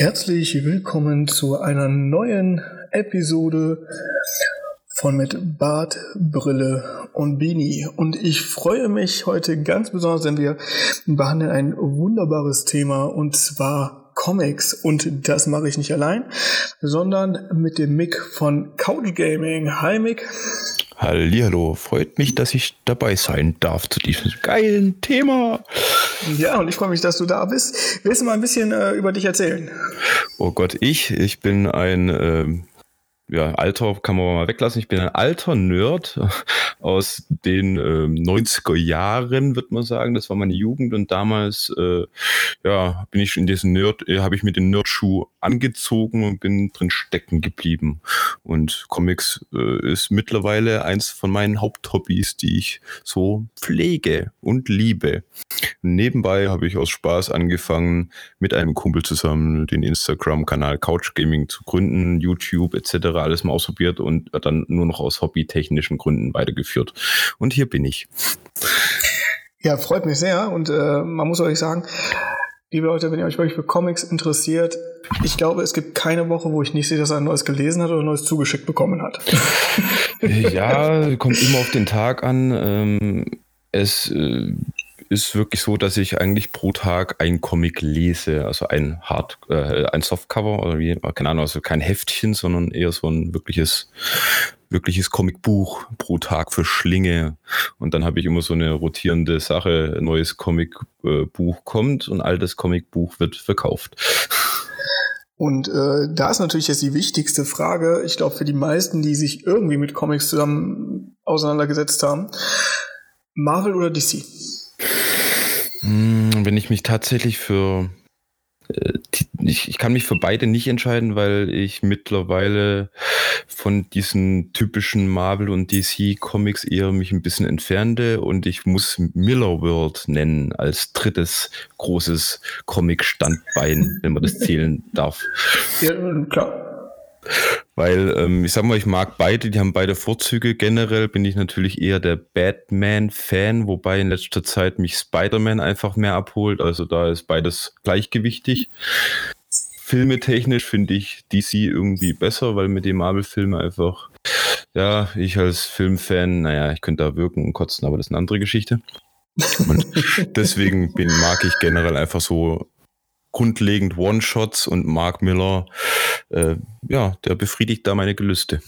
Herzlich willkommen zu einer neuen Episode von mit Bart, Brille und Beanie. Und ich freue mich heute ganz besonders, denn wir behandeln ein wunderbares Thema und zwar Comics. Und das mache ich nicht allein, sondern mit dem Mick von Couch Gaming. Hi Mick. Hallihallo, freut mich, dass ich dabei sein darf zu diesem geilen Thema. Ja, und ich freue mich, dass du da bist. Willst du mal ein bisschen äh, über dich erzählen? Oh Gott, ich, ich bin ein äh, ja, Alter kann man mal weglassen. Ich bin ein alter Nerd aus den äh, 90er Jahren, würde man sagen. Das war meine Jugend und damals, äh, ja, bin ich in diesen Nerd, äh, habe ich mir den Nerdschuh angezogen und bin drin stecken geblieben. Und Comics äh, ist mittlerweile eins von meinen Haupthobbys, die ich so pflege und liebe. Nebenbei habe ich aus Spaß angefangen, mit einem Kumpel zusammen den Instagram-Kanal Couch Gaming zu gründen, YouTube etc alles mal ausprobiert und dann nur noch aus hobbytechnischen Gründen weitergeführt. Und hier bin ich. Ja, freut mich sehr und äh, man muss euch sagen, liebe Leute, wenn ihr euch wirklich für Comics interessiert, ich glaube, es gibt keine Woche, wo ich nicht sehe, dass er ein neues gelesen hat oder ein neues zugeschickt bekommen hat. ja, kommt immer auf den Tag an. Ähm, es äh, ist wirklich so, dass ich eigentlich pro Tag ein Comic lese, also ein Hard, äh, ein Softcover oder wie, keine Ahnung, also kein Heftchen, sondern eher so ein wirkliches, wirkliches Comicbuch pro Tag für Schlinge. Und dann habe ich immer so eine rotierende Sache, ein neues Comicbuch kommt und altes Comicbuch wird verkauft. Und äh, da ist natürlich jetzt die wichtigste Frage, ich glaube für die meisten, die sich irgendwie mit Comics zusammen auseinandergesetzt haben. Marvel oder DC? Hm, wenn ich mich tatsächlich für äh, ich, ich kann mich für beide nicht entscheiden, weil ich mittlerweile von diesen typischen Marvel und DC Comics eher mich ein bisschen entfernte und ich muss Miller World nennen als drittes großes Comic Standbein, wenn man das zählen darf. Ja, klar. Weil, ähm, ich sag mal, ich mag beide, die haben beide Vorzüge. Generell bin ich natürlich eher der Batman-Fan, wobei in letzter Zeit mich Spider-Man einfach mehr abholt. Also da ist beides gleichgewichtig. Filmetechnisch finde ich DC irgendwie besser, weil mit den Marvel-Filmen einfach, ja, ich als Filmfan, naja, ich könnte da wirken und kotzen, aber das ist eine andere Geschichte. Und deswegen bin, mag ich generell einfach so grundlegend One-Shots und Mark Miller, äh, ja, der befriedigt da meine Gelüste.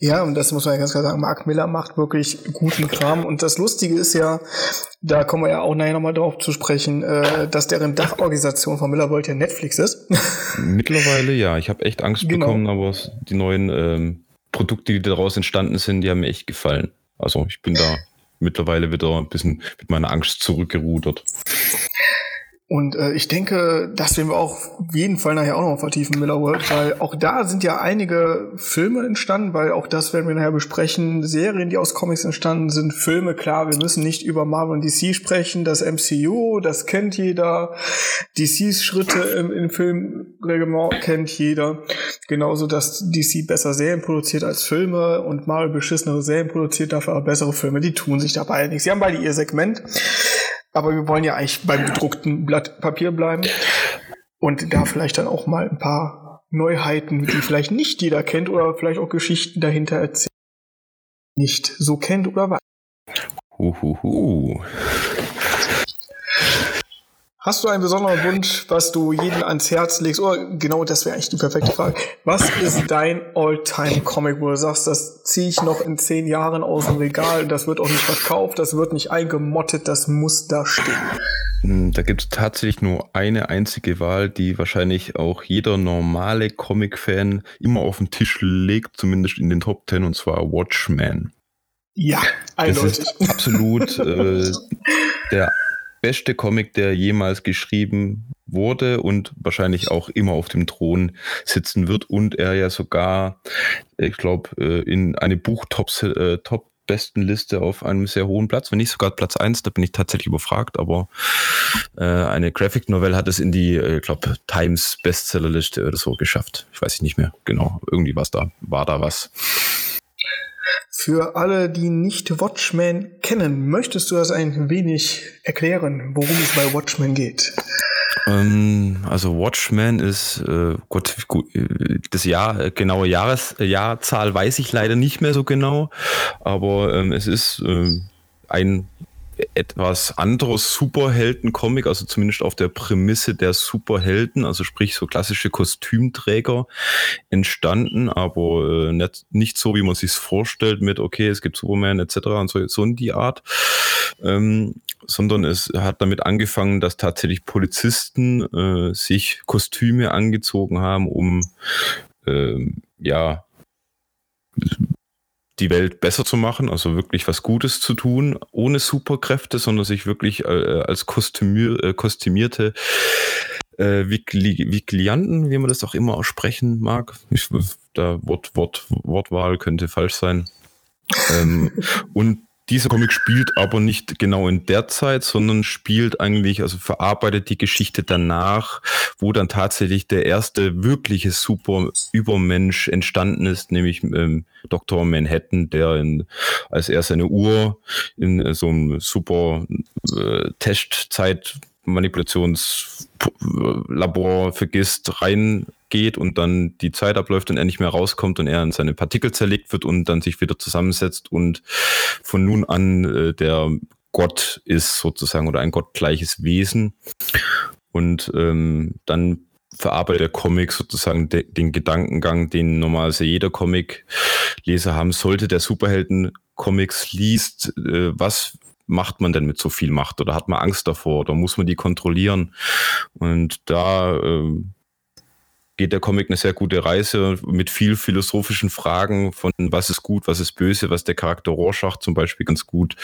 Ja, und das muss man ja ganz klar sagen. Mark Miller macht wirklich guten Kram. Und das Lustige ist ja, da kommen wir ja auch nachher nochmal drauf zu sprechen, äh, dass deren Dachorganisation von Miller World ja Netflix ist. Mittlerweile ja. Ich habe echt Angst genau. bekommen, aber die neuen ähm, Produkte, die daraus entstanden sind, die haben mir echt gefallen. Also ich bin da mittlerweile wieder ein bisschen mit meiner Angst zurückgerudert. Und äh, ich denke, das werden wir auch auf jeden Fall nachher auch noch vertiefen, Miller World, weil auch da sind ja einige Filme entstanden, weil auch das werden wir nachher besprechen. Serien, die aus Comics entstanden sind, Filme, klar, wir müssen nicht über Marvel und DC sprechen. Das MCU, das kennt jeder. DCs Schritte im, im Filmreglement kennt jeder. Genauso, dass DC besser Serien produziert als Filme und Marvel beschissenere Serien produziert, dafür aber bessere Filme. Die tun sich dabei nichts. Sie haben beide ihr Segment. Aber wir wollen ja eigentlich beim gedruckten Blatt Papier bleiben und da vielleicht dann auch mal ein paar Neuheiten, die vielleicht nicht jeder kennt oder vielleicht auch Geschichten dahinter erzählen, nicht so kennt oder weiß. Uhuhu. Hast du einen besonderen Wunsch, was du jedem ans Herz legst? Oder genau, das wäre eigentlich die perfekte Frage. Was ist dein All-Time-Comic, wo du sagst, das ziehe ich noch in zehn Jahren aus dem Regal, das wird auch nicht verkauft, das wird nicht eingemottet, das muss da stehen? Hm, da gibt es tatsächlich nur eine einzige Wahl, die wahrscheinlich auch jeder normale Comic-Fan immer auf den Tisch legt, zumindest in den Top Ten, und zwar Watchmen. Ja, eindeutig. Das ist absolut äh, der beste Comic, der jemals geschrieben wurde und wahrscheinlich auch immer auf dem Thron sitzen wird und er ja sogar, ich glaube, äh, in eine Buchtop äh, auf einem sehr hohen Platz, wenn nicht sogar Platz 1, da bin ich tatsächlich überfragt, aber äh, eine Graphic Novel hat es in die, ich glaube, Times Bestsellerliste oder so geschafft. Ich weiß nicht mehr genau, irgendwie was da, war da was. Für alle, die nicht Watchmen kennen, möchtest du das ein wenig erklären, worum es bei Watchmen geht? Ähm, also Watchmen ist, äh, Gott, das Jahr, äh, genaue Jahres, äh, Jahrzahl weiß ich leider nicht mehr so genau, aber ähm, es ist äh, ein etwas anderes Superhelden-Comic, also zumindest auf der Prämisse der Superhelden, also sprich so klassische Kostümträger entstanden, aber äh, nicht, nicht so, wie man sich vorstellt mit, okay, es gibt Superman etc. und so, so in die Art, ähm, sondern es hat damit angefangen, dass tatsächlich Polizisten äh, sich Kostüme angezogen haben, um äh, ja die Welt besser zu machen, also wirklich was Gutes zu tun, ohne Superkräfte, sondern sich wirklich äh, als kostümier, äh, kostümierte äh, Viklianten, wie man das auch immer aussprechen mag. Ich, da Wort, Wort, Wortwahl könnte falsch sein. ähm, und dieser Comic spielt aber nicht genau in der Zeit, sondern spielt eigentlich, also verarbeitet die Geschichte danach, wo dann tatsächlich der erste wirkliche Super-Übermensch entstanden ist, nämlich ähm, Dr. Manhattan, der in, als er seine Uhr in so einem super äh, Testzeit Manipulationslabor vergisst, reingeht und dann die Zeit abläuft und er nicht mehr rauskommt und er in seine Partikel zerlegt wird und dann sich wieder zusammensetzt und von nun an äh, der Gott ist sozusagen oder ein gottgleiches Wesen. Und ähm, dann verarbeitet der Comic sozusagen de den Gedankengang, den normalerweise jeder Comic-Leser haben sollte, der Superhelden-Comics liest, äh, was macht man denn mit so viel Macht oder hat man Angst davor oder muss man die kontrollieren? Und da äh, geht der Comic eine sehr gute Reise mit viel philosophischen Fragen von was ist gut, was ist böse, was der Charakter Rorschach zum Beispiel ganz gut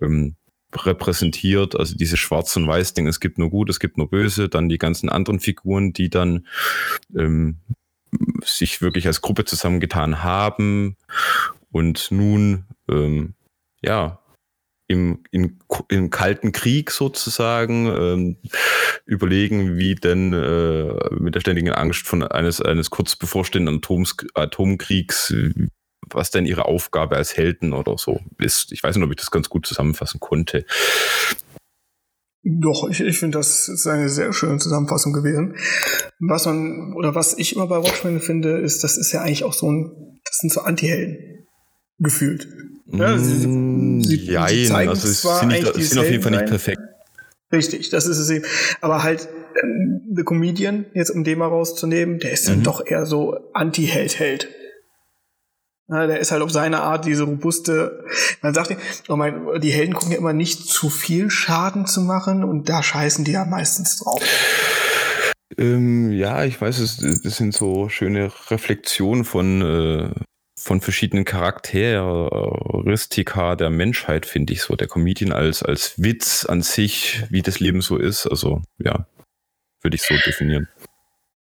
ähm, repräsentiert, also diese Schwarz- und Weiß-Ding, es gibt nur gut, es gibt nur böse, dann die ganzen anderen Figuren, die dann ähm, sich wirklich als Gruppe zusammengetan haben. Und nun ähm, ja im, im, im Kalten Krieg sozusagen ähm, überlegen, wie denn äh, mit der ständigen Angst von eines, eines kurz bevorstehenden Atoms, Atomkriegs, was denn ihre Aufgabe als Helden oder so ist. Ich weiß nicht, ob ich das ganz gut zusammenfassen konnte. Doch, ich, ich finde, das ist eine sehr schöne Zusammenfassung gewesen. Was man, oder was ich immer bei Watchmen finde, ist, das ist ja eigentlich auch so ein, das sind so Anti-Helden. Gefühlt. Ja, sie, mm, sie, sie also es sind, nicht, sind auf jeden Fall nicht perfekt. Richtig, das ist es eben. Aber halt, äh, The Comedian, jetzt um den mal rauszunehmen, der ist mhm. dann doch eher so Anti-Held-Held. Ja, der ist halt auf seine Art diese robuste. Man sagt, oh mein, die Helden gucken ja immer nicht zu viel Schaden zu machen und da scheißen die ja meistens drauf. Ähm, ja, ich weiß, es, das sind so schöne Reflexionen von, äh, von verschiedenen Charakteristika der Menschheit, finde ich so. Der Comedian als, als Witz an sich, wie das Leben so ist. Also, ja, würde ich so definieren.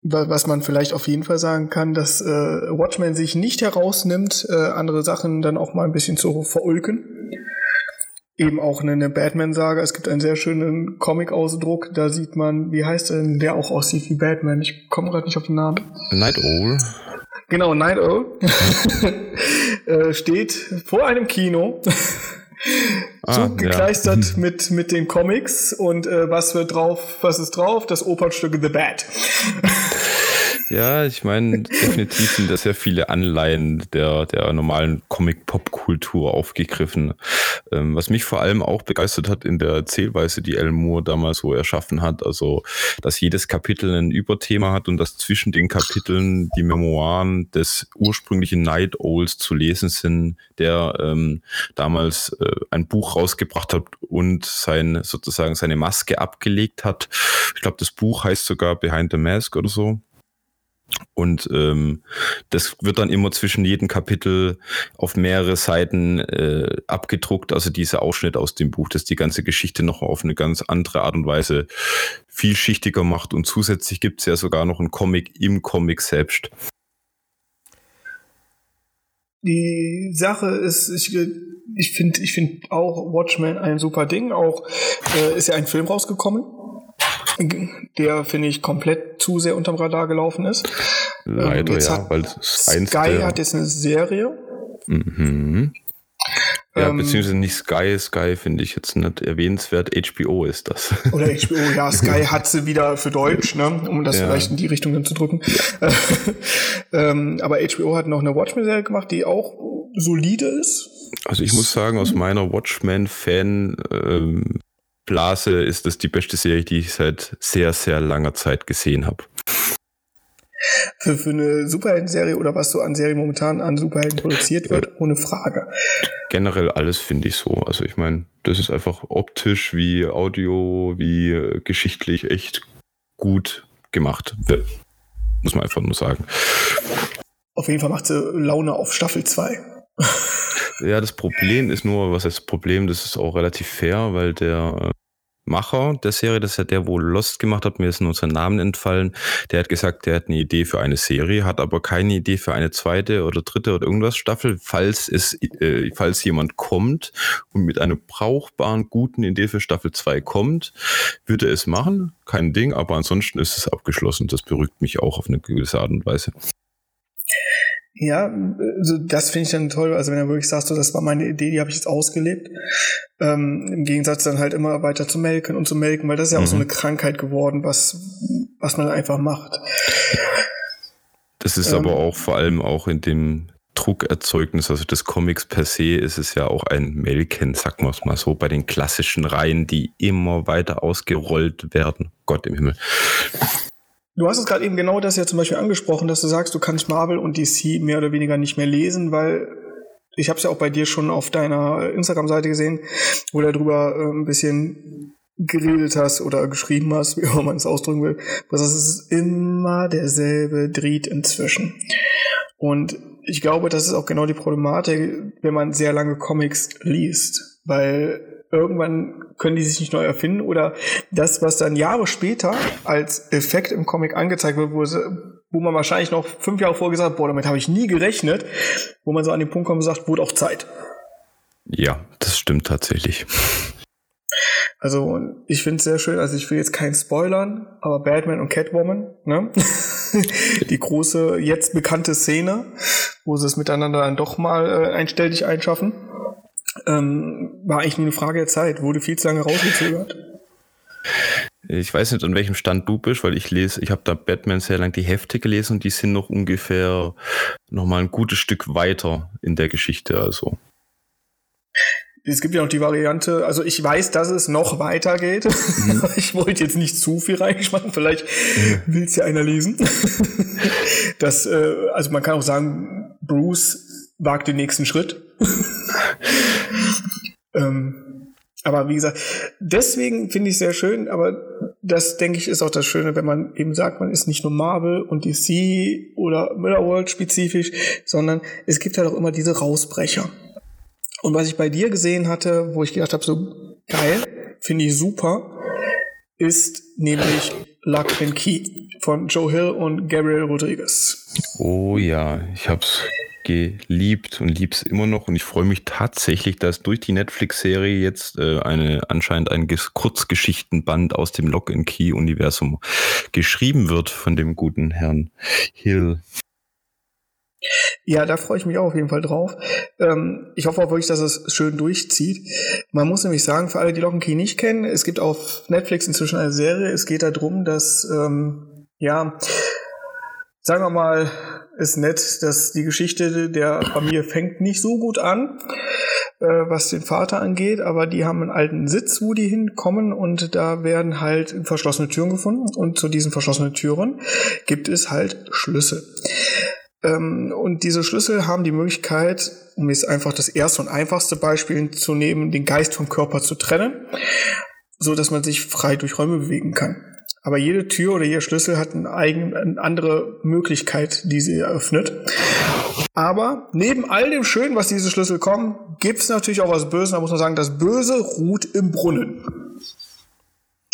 Was man vielleicht auf jeden Fall sagen kann, dass äh, Watchmen sich nicht herausnimmt, äh, andere Sachen dann auch mal ein bisschen zu verulken. Eben auch eine, eine Batman-Saga. Es gibt einen sehr schönen Comic-Ausdruck, da sieht man, wie heißt denn der auch aussieht wie Batman? Ich komme gerade nicht auf den Namen. Night Owl. Genau, Night Owl äh, steht vor einem Kino. ah, zugekleistert ja. mit, mit den Comics und äh, was wird drauf, was ist drauf? Das Opernstück The Bat. Ja, ich meine, definitiv sind da sehr viele Anleihen der, der normalen Comic-Pop-Kultur aufgegriffen. Ähm, was mich vor allem auch begeistert hat in der Erzählweise, die Alan Moore damals so erschaffen hat, also, dass jedes Kapitel ein Überthema hat und dass zwischen den Kapiteln die Memoiren des ursprünglichen Night Owls zu lesen sind, der ähm, damals äh, ein Buch rausgebracht hat und sein, sozusagen seine Maske abgelegt hat. Ich glaube, das Buch heißt sogar Behind the Mask oder so. Und ähm, das wird dann immer zwischen jedem Kapitel auf mehrere Seiten äh, abgedruckt. Also dieser Ausschnitt aus dem Buch, das die ganze Geschichte noch auf eine ganz andere Art und Weise vielschichtiger macht. Und zusätzlich gibt es ja sogar noch einen Comic im Comic selbst. Die Sache ist, ich, ich finde ich find auch Watchmen ein super Ding. Auch äh, ist ja ein Film rausgekommen der, finde ich, komplett zu sehr unterm Radar gelaufen ist. Leider, ähm, ja, weil Sky hat jetzt eine Serie. Mhm. Ja, ähm, beziehungsweise nicht Sky. Sky finde ich jetzt nicht erwähnenswert. HBO ist das. Oder HBO, ja, Sky hat sie wieder für Deutsch, ne, um das ja. vielleicht in die Richtung dann zu drücken. ähm, aber HBO hat noch eine Watchmen-Serie gemacht, die auch solide ist. Also ich muss sagen, aus meiner Watchmen-Fan ähm, Blase ist das die beste Serie, die ich seit sehr, sehr langer Zeit gesehen habe. Für, für eine Superhelden-Serie oder was so an Serien momentan an Superhelden produziert wird, ohne Frage. Generell alles finde ich so. Also ich meine, das ist einfach optisch wie Audio, wie äh, geschichtlich echt gut gemacht. Muss man einfach nur sagen. Auf jeden Fall macht sie Laune auf Staffel 2. ja, das Problem ist nur, was heißt das Problem, das ist auch relativ fair, weil der äh, Macher der Serie, das ist ja der, wo Lost gemacht hat, mir ist nur sein Namen entfallen, der hat gesagt, der hat eine Idee für eine Serie, hat aber keine Idee für eine zweite oder dritte oder irgendwas Staffel. Falls es, äh, falls jemand kommt und mit einer brauchbaren, guten Idee für Staffel 2 kommt, würde er es machen, kein Ding, aber ansonsten ist es abgeschlossen. Das beruhigt mich auch auf eine gewisse Art und Weise. Ja, also das finde ich dann toll. Also wenn er wirklich sagst, so, das war meine Idee, die habe ich jetzt ausgelebt. Ähm, Im Gegensatz dann halt immer weiter zu melken und zu melken, weil das ist ja mhm. auch so mhm. eine Krankheit geworden, was, was man einfach macht. Das ist ähm, aber auch vor allem auch in dem Druckerzeugnis, also des Comics per se, ist es ja auch ein Melken, sagen wir es mal so, bei den klassischen Reihen, die immer weiter ausgerollt werden. Gott im Himmel. Du hast es gerade eben genau das ja zum Beispiel angesprochen, dass du sagst, du kannst Marvel und DC mehr oder weniger nicht mehr lesen, weil ich habe es ja auch bei dir schon auf deiner Instagram-Seite gesehen, wo du darüber äh, ein bisschen geredet hast oder geschrieben hast, wie auch man es ausdrücken will. Das ist immer derselbe Dried inzwischen. Und ich glaube, das ist auch genau die Problematik, wenn man sehr lange Comics liest, weil irgendwann können die sich nicht neu erfinden oder das, was dann Jahre später als Effekt im Comic angezeigt wird, wo, wo man wahrscheinlich noch fünf Jahre vorher gesagt hat, boah, damit habe ich nie gerechnet, wo man so an den Punkt kommt und sagt, wurde auch Zeit. Ja, das stimmt tatsächlich. Also ich finde es sehr schön, also ich will jetzt keinen spoilern, aber Batman und Catwoman, ne? die große, jetzt bekannte Szene, wo sie es miteinander dann doch mal äh, einstellig einschaffen ähm, war eigentlich nur eine Frage der Zeit, wurde viel zu lange rausgezögert. Ich weiß nicht, an welchem Stand du bist, weil ich lese, ich habe da Batman sehr lang die Hefte gelesen und die sind noch ungefähr noch mal ein gutes Stück weiter in der Geschichte. Also es gibt ja noch die Variante, also ich weiß, dass es noch weitergeht. Mhm. ich wollte jetzt nicht zu viel reinschmeißen, vielleicht mhm. will es ja einer lesen. das, äh, also man kann auch sagen, Bruce wagt den nächsten Schritt. Ähm, aber wie gesagt, deswegen finde ich sehr schön, aber das denke ich ist auch das Schöne, wenn man eben sagt, man ist nicht nur Marvel und DC oder Millerworld spezifisch, sondern es gibt halt auch immer diese Rausbrecher. Und was ich bei dir gesehen hatte, wo ich gedacht habe, so geil, finde ich super, ist nämlich Luck and Key von Joe Hill und Gabriel Rodriguez. Oh ja, ich hab's geliebt und lieb's immer noch und ich freue mich tatsächlich, dass durch die Netflix-Serie jetzt äh, eine anscheinend ein Kurzgeschichtenband aus dem Lock and Key Universum geschrieben wird von dem guten Herrn Hill. Ja, da freue ich mich auch auf jeden Fall drauf. Ähm, ich hoffe auch wirklich, dass es schön durchzieht. Man muss nämlich sagen, für alle, die Lock Key nicht kennen, es gibt auf Netflix inzwischen eine Serie. Es geht darum, dass ähm, ja sagen wir mal, ist nett, dass die Geschichte der Familie fängt nicht so gut an, äh, was den Vater angeht, aber die haben einen alten Sitz, wo die hinkommen und da werden halt verschlossene Türen gefunden und zu diesen verschlossenen Türen gibt es halt Schlüssel. Ähm, und diese Schlüssel haben die Möglichkeit, um jetzt einfach das erste und einfachste Beispiel zu nehmen, den Geist vom Körper zu trennen, so dass man sich frei durch Räume bewegen kann. Aber jede Tür oder jeder Schlüssel hat eine, eigene, eine andere Möglichkeit, die sie eröffnet. Aber neben all dem Schönen, was diese Schlüssel kommen, gibt es natürlich auch was Böses. Da muss man sagen, das Böse ruht im Brunnen.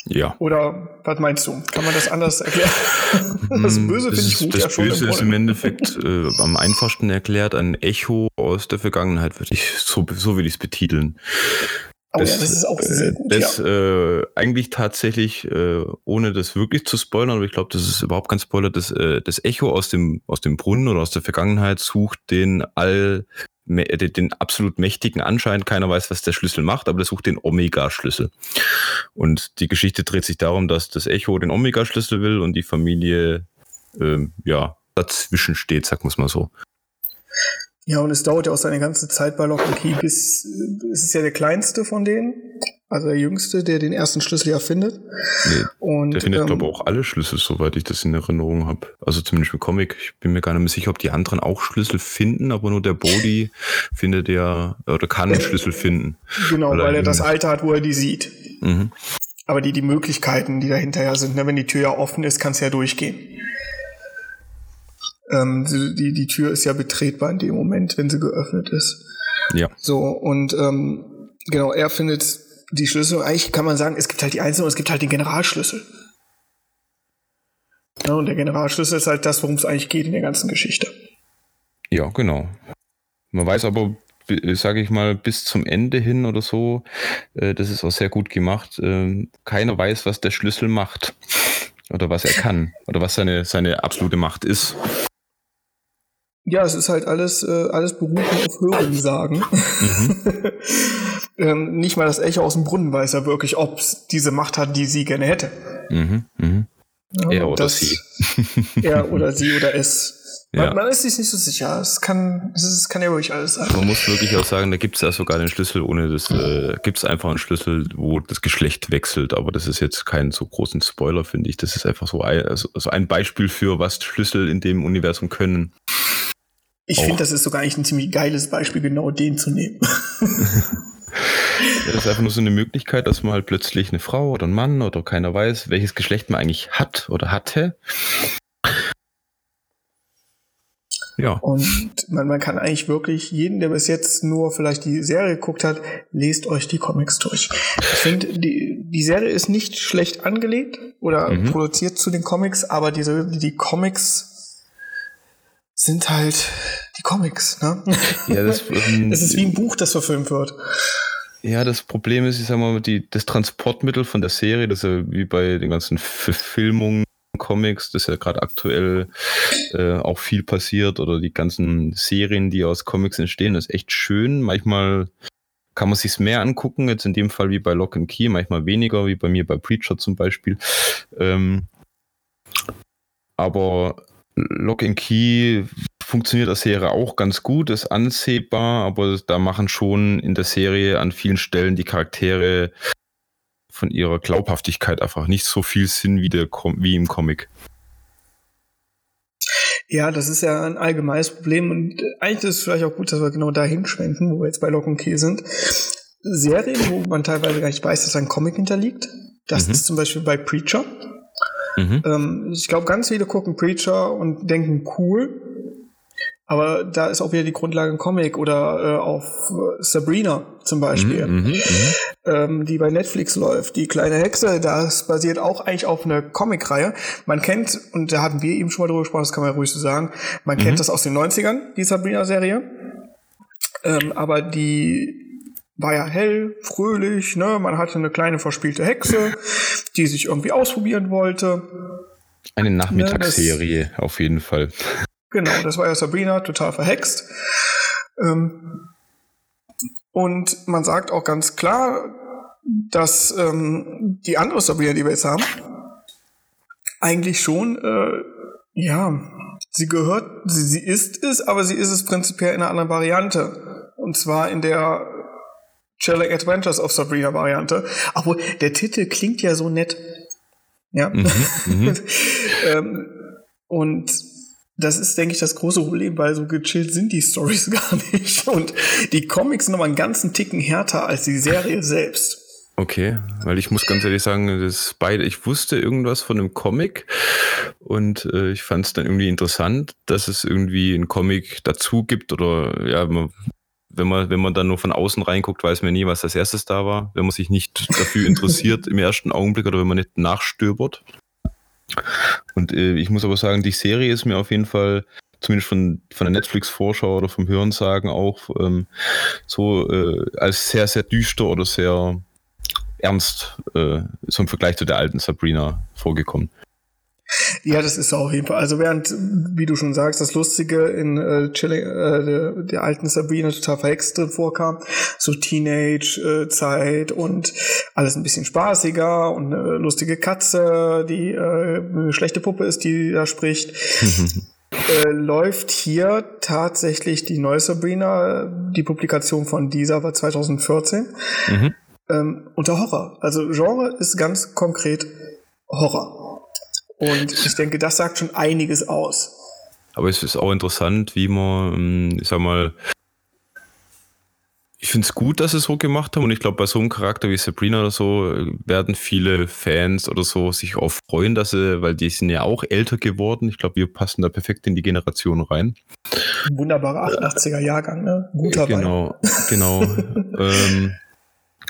Ja. Oder was meinst du? Kann man das anders erklären? das hm, Böse finde ich ruht das ja schon Böse im ist im Endeffekt äh, am einfachsten erklärt ein Echo aus der Vergangenheit, würde ich so, so will ich es betiteln. Oh das, ja, das ist auch sehr gut. Das ja. äh, eigentlich tatsächlich, äh, ohne das wirklich zu spoilern, aber ich glaube, das ist überhaupt kein Spoiler, das, äh, das Echo aus dem, aus dem Brunnen oder aus der Vergangenheit sucht den all den absolut mächtigen Anschein. Keiner weiß, was der Schlüssel macht, aber der sucht den Omega-Schlüssel. Und die Geschichte dreht sich darum, dass das Echo den Omega-Schlüssel will und die Familie ähm, ja dazwischen steht, sag wir mal so. Ja, und es dauert ja auch seine ganze Zeit bei Lock and Key, bis es ist ja der kleinste von denen, also der jüngste, der den ersten Schlüssel ja findet. Nee, und, der findet, ähm, glaube ich, auch alle Schlüssel, soweit ich das in Erinnerung habe. Also zumindest im Comic. Ich bin mir gar nicht mehr sicher, ob die anderen auch Schlüssel finden, aber nur der Bodhi findet ja oder kann einen Schlüssel finden. Genau, weil, weil er das Alter hat, wo er die sieht. Mhm. Aber die, die Möglichkeiten, die dahinter sind, ne, wenn die Tür ja offen ist, kann es ja durchgehen. Ähm, die, die Tür ist ja betretbar in dem Moment, wenn sie geöffnet ist. Ja. So, und ähm, genau, er findet die Schlüssel. Eigentlich kann man sagen, es gibt halt die Einzelnen und es gibt halt den Generalschlüssel. Ja, und der Generalschlüssel ist halt das, worum es eigentlich geht in der ganzen Geschichte. Ja, genau. Man weiß aber, sage ich mal, bis zum Ende hin oder so, äh, das ist auch sehr gut gemacht. Äh, keiner weiß, was der Schlüssel macht oder was er kann oder was seine, seine absolute Macht ist. Ja, es ist halt alles, äh, alles berufen auf Hörensagen. Mhm. ähm, nicht mal das Echo aus dem Brunnen weiß ja wirklich, ob es diese Macht hat, die sie gerne hätte. Mhm. Mhm. Ja, er oder das, sie. er oder sie oder es. Man, ja. man, ist sich nicht so sicher. Es kann, es kann ja wirklich alles sein. Man muss wirklich auch sagen, da gibt es ja sogar den Schlüssel, ohne das, äh, gibt es einfach einen Schlüssel, wo das Geschlecht wechselt, aber das ist jetzt kein so großen Spoiler, finde ich. Das ist einfach so ein, also, also ein Beispiel für, was Schlüssel in dem Universum können. Ich finde, das ist sogar eigentlich ein ziemlich geiles Beispiel, genau den zu nehmen. das ist einfach nur so eine Möglichkeit, dass man halt plötzlich eine Frau oder ein Mann oder keiner weiß, welches Geschlecht man eigentlich hat oder hatte. Ja. Und man, man kann eigentlich wirklich jeden, der bis jetzt nur vielleicht die Serie geguckt hat, lest euch die Comics durch. Ich finde, die, die Serie ist nicht schlecht angelegt oder mhm. produziert zu den Comics, aber diese, die Comics sind halt die Comics, ne? Ja, das, ähm, es ist wie ein Buch, das verfilmt wird. Ja, das Problem ist, ich sag mal, die, das Transportmittel von der Serie, das ist ja wie bei den ganzen Verfilmungen, Comics, das ist ja gerade aktuell äh, auch viel passiert, oder die ganzen Serien, die aus Comics entstehen, das ist echt schön. Manchmal kann man sich's mehr angucken, jetzt in dem Fall wie bei Lock and Key, manchmal weniger, wie bei mir bei Preacher zum Beispiel. Ähm, aber Lock and Key funktioniert als Serie auch ganz gut, ist ansehbar, aber da machen schon in der Serie an vielen Stellen die Charaktere von ihrer Glaubhaftigkeit einfach nicht so viel Sinn wie, der, wie im Comic. Ja, das ist ja ein allgemeines Problem und eigentlich ist es vielleicht auch gut, dass wir genau dahin schwenken, wo wir jetzt bei Lock and Key sind. Serien, wo man teilweise gar nicht weiß, dass ein Comic hinterliegt. Das mhm. ist zum Beispiel bei Preacher. Mhm. Ähm, ich glaube, ganz viele gucken Preacher und denken cool. Aber da ist auch wieder die Grundlage ein Comic oder äh, auf äh, Sabrina zum Beispiel, mhm, mhm, mhm, ähm, die bei Netflix läuft. Die kleine Hexe, das basiert auch eigentlich auf einer Comicreihe. Man kennt, und da hatten wir eben schon mal drüber gesprochen, das kann man ja ruhig so sagen, man mhm. kennt das aus den 90ern, die Sabrina-Serie. Ähm, aber die war ja hell, fröhlich, ne? Man hatte eine kleine verspielte Hexe, die sich irgendwie ausprobieren wollte. Eine Nachmittagsserie, ne, auf jeden Fall. Genau, das war ja Sabrina, total verhext. Ähm, und man sagt auch ganz klar, dass ähm, die andere Sabrina, die wir jetzt haben, eigentlich schon, äh, ja, sie gehört, sie, sie ist es, aber sie ist es prinzipiell in einer anderen Variante. Und zwar in der Chilling Adventures of Sabrina Variante. Obwohl, der Titel klingt ja so nett. Ja. Mhm, mhm. ähm, und das ist, denke ich, das große Problem, weil so gechillt sind die Stories gar nicht. Und die Comics sind nochmal einen ganzen Ticken härter als die Serie selbst. Okay, weil ich muss ganz ehrlich sagen, das beide, ich wusste irgendwas von einem Comic und äh, ich fand es dann irgendwie interessant, dass es irgendwie einen Comic dazu gibt oder ja, man wenn man, wenn man dann nur von außen reinguckt, weiß man nie, was als erstes da war. Wenn man sich nicht dafür interessiert im ersten Augenblick oder wenn man nicht nachstöbert. Und äh, ich muss aber sagen, die Serie ist mir auf jeden Fall zumindest von, von der Netflix-Vorschau oder vom Hörensagen auch, ähm, so äh, als sehr, sehr düster oder sehr ernst, äh, so im Vergleich zu der alten Sabrina vorgekommen. Ja, das ist auf jeden Fall. Also während, wie du schon sagst, das Lustige in äh, Chilling, äh, der, der alten Sabrina total verhext drin vorkam, so Teenage-Zeit und alles ein bisschen spaßiger und eine lustige Katze, die äh, eine schlechte Puppe ist, die da spricht. äh, läuft hier tatsächlich die neue Sabrina, die Publikation von dieser war 2014, mhm. ähm, unter Horror. Also Genre ist ganz konkret Horror. Und ich denke, das sagt schon einiges aus. Aber es ist auch interessant, wie man, ähm, ich sag mal, ich finde es gut, dass sie es so gemacht haben und ich glaube, bei so einem Charakter wie Sabrina oder so äh, werden viele Fans oder so sich auch freuen, dass sie, weil die sind ja auch älter geworden. Ich glaube, wir passen da perfekt in die Generation rein. Wunderbarer 88er Jahrgang, ne? Guter Genau, Wein. genau. ähm,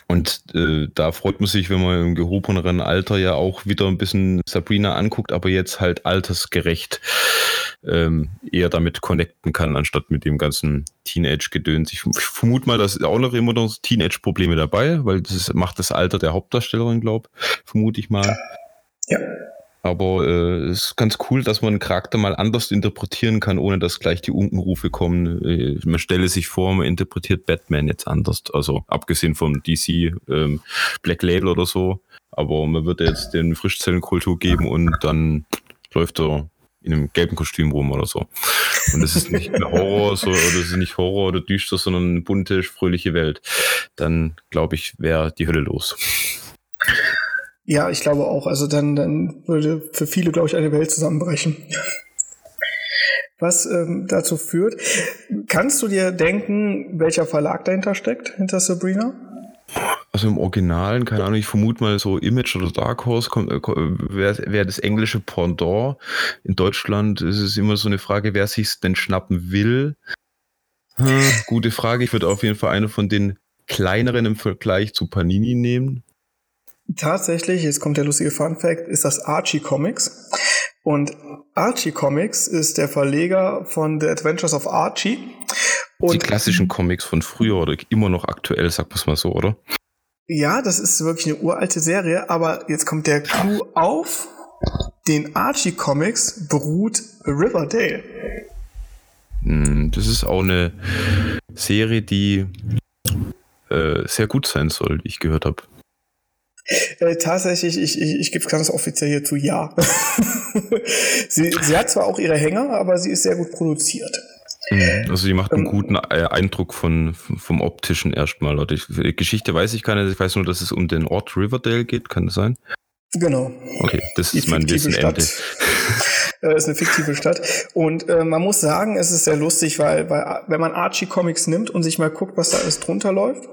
und äh, da freut man sich, wenn man im gehobeneren Alter ja auch wieder ein bisschen Sabrina anguckt, aber jetzt halt altersgerecht ähm, eher damit connecten kann, anstatt mit dem ganzen Teenage-Gedöns. Ich vermute mal, da sind auch noch immer noch Teenage-Probleme dabei, weil das ist, macht das Alter der Hauptdarstellerin, glaube vermute ich mal. Ja. Aber äh, es ist ganz cool, dass man einen Charakter mal anders interpretieren kann, ohne dass gleich die Unkenrufe kommen. Äh, man stelle sich vor, man interpretiert Batman jetzt anders. Also abgesehen vom DC ähm, Black Label oder so. Aber man würde jetzt den Frischzellenkultur geben und dann läuft er in einem gelben Kostüm rum oder so. Und das ist nicht Horror, so, oder das ist nicht Horror oder düster, sondern eine bunte, fröhliche Welt. Dann glaube ich, wäre die Hölle los. Ja, ich glaube auch. Also dann, dann würde für viele, glaube ich, eine Welt zusammenbrechen. Was ähm, dazu führt. Kannst du dir denken, welcher Verlag dahinter steckt, hinter Sabrina? Also im Originalen, keine Ahnung, ich vermute mal so Image oder Dark Horse kommt, äh, wäre wär das englische Pendant. In Deutschland ist es immer so eine Frage, wer sich denn schnappen will. Hm, gute Frage. Ich würde auf jeden Fall eine von den kleineren im Vergleich zu Panini nehmen. Tatsächlich, jetzt kommt der lustige Fun Fact, ist das Archie Comics. Und Archie Comics ist der Verleger von The Adventures of Archie. Und die klassischen Comics von früher oder immer noch aktuell, sagt man es mal so, oder? Ja, das ist wirklich eine uralte Serie, aber jetzt kommt der Clou auf den Archie Comics beruht Riverdale. Hm, das ist auch eine Serie, die äh, sehr gut sein soll, wie ich gehört habe. Äh, tatsächlich, ich, ich, ich gebe es ganz offiziell hier zu ja. sie, sie hat zwar auch ihre Hänger, aber sie ist sehr gut produziert. Mhm. Also sie macht einen ähm, guten äh, Eindruck von, vom optischen erstmal. Oder die Geschichte weiß ich nicht. Ich weiß nur, dass es um den Ort Riverdale geht. Kann das sein? Genau. Okay, das die ist mein Wissen Ende. äh, ist eine fiktive Stadt. Und äh, man muss sagen, es ist sehr lustig, weil, weil wenn man Archie Comics nimmt und sich mal guckt, was da alles drunter läuft,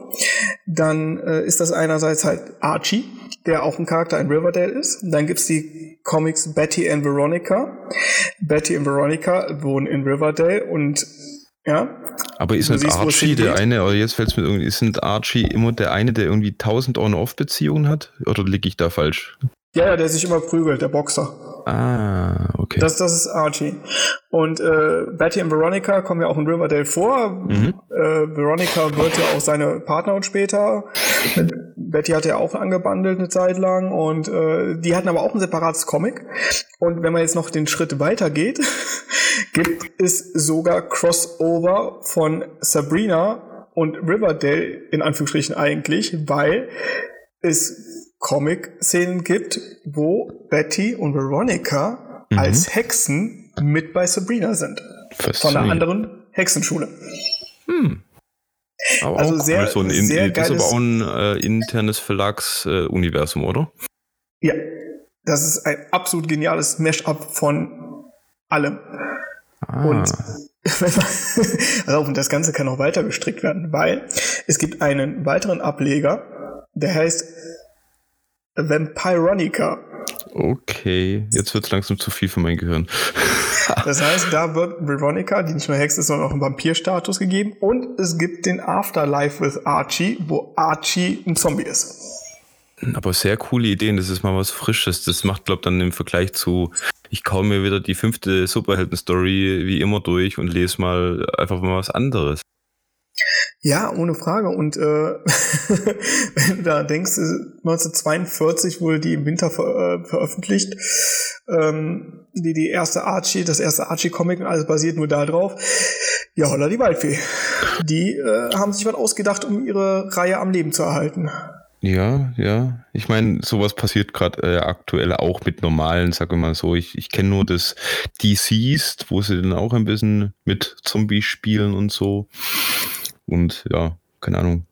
dann äh, ist das einerseits halt Archie, der auch ein Charakter in Riverdale ist. Dann gibt's die Comics Betty and Veronica. Betty und Veronica wohnen in Riverdale und ja. Aber ist nicht Archie der eine, oder jetzt fällt es mir irgendwie, ist nicht Archie immer der eine, der irgendwie 1000 On-Off-Beziehungen hat? Oder liege ich da falsch? Ja, ja, der sich immer prügelt, der Boxer. Ah, okay. Das, das ist Archie. Und äh, Betty und Veronica kommen ja auch in Riverdale vor. Mhm. Äh, Veronica wird ja auch seine Partnerin später. Betty hat ja auch angebandelt eine Zeit lang und äh, die hatten aber auch ein separates Comic. Und wenn man jetzt noch den Schritt weiter geht, gibt es sogar Crossover von Sabrina und Riverdale in Anführungsstrichen eigentlich, weil es Comic-Szenen gibt, wo Betty und Veronica mhm. als Hexen mit bei Sabrina sind. Von einer anderen Hexenschule. Hm. Aber also sehr, cool. so ein in, sehr das ist aber auch ein äh, internes Verlagsuniversum, äh, oder? Ja, das ist ein absolut geniales Mash-up von allem. Ah. Und also, und das Ganze kann auch weiter gestrickt werden, weil es gibt einen weiteren Ableger, der heißt Vampironica. Okay, jetzt wird es langsam zu viel für mein Gehirn. das heißt, da wird Veronica, die nicht nur Hexe ist, sondern auch einen Vampirstatus gegeben. Und es gibt den Afterlife with Archie, wo Archie ein Zombie ist. Aber sehr coole Ideen, das ist mal was Frisches. Das macht, glaube ich, dann im Vergleich zu, ich kaufe mir wieder die fünfte Superhelden-Story wie immer durch und lese mal einfach mal was anderes. Ja, ohne Frage. Und äh, wenn du da denkst, 1942 wurde die im Winter ver äh, veröffentlicht. Ähm, die, die erste Archie, das erste Archie-Comic und alles basiert nur darauf. Ja, holla die Waldfee. Die äh, haben sich was ausgedacht, um ihre Reihe am Leben zu erhalten. Ja, ja. Ich meine, sowas passiert gerade äh, aktuell auch mit normalen, sag ich mal so. Ich, ich kenne nur das DCs, wo sie dann auch ein bisschen mit Zombies spielen und so. Und ja, keine Ahnung.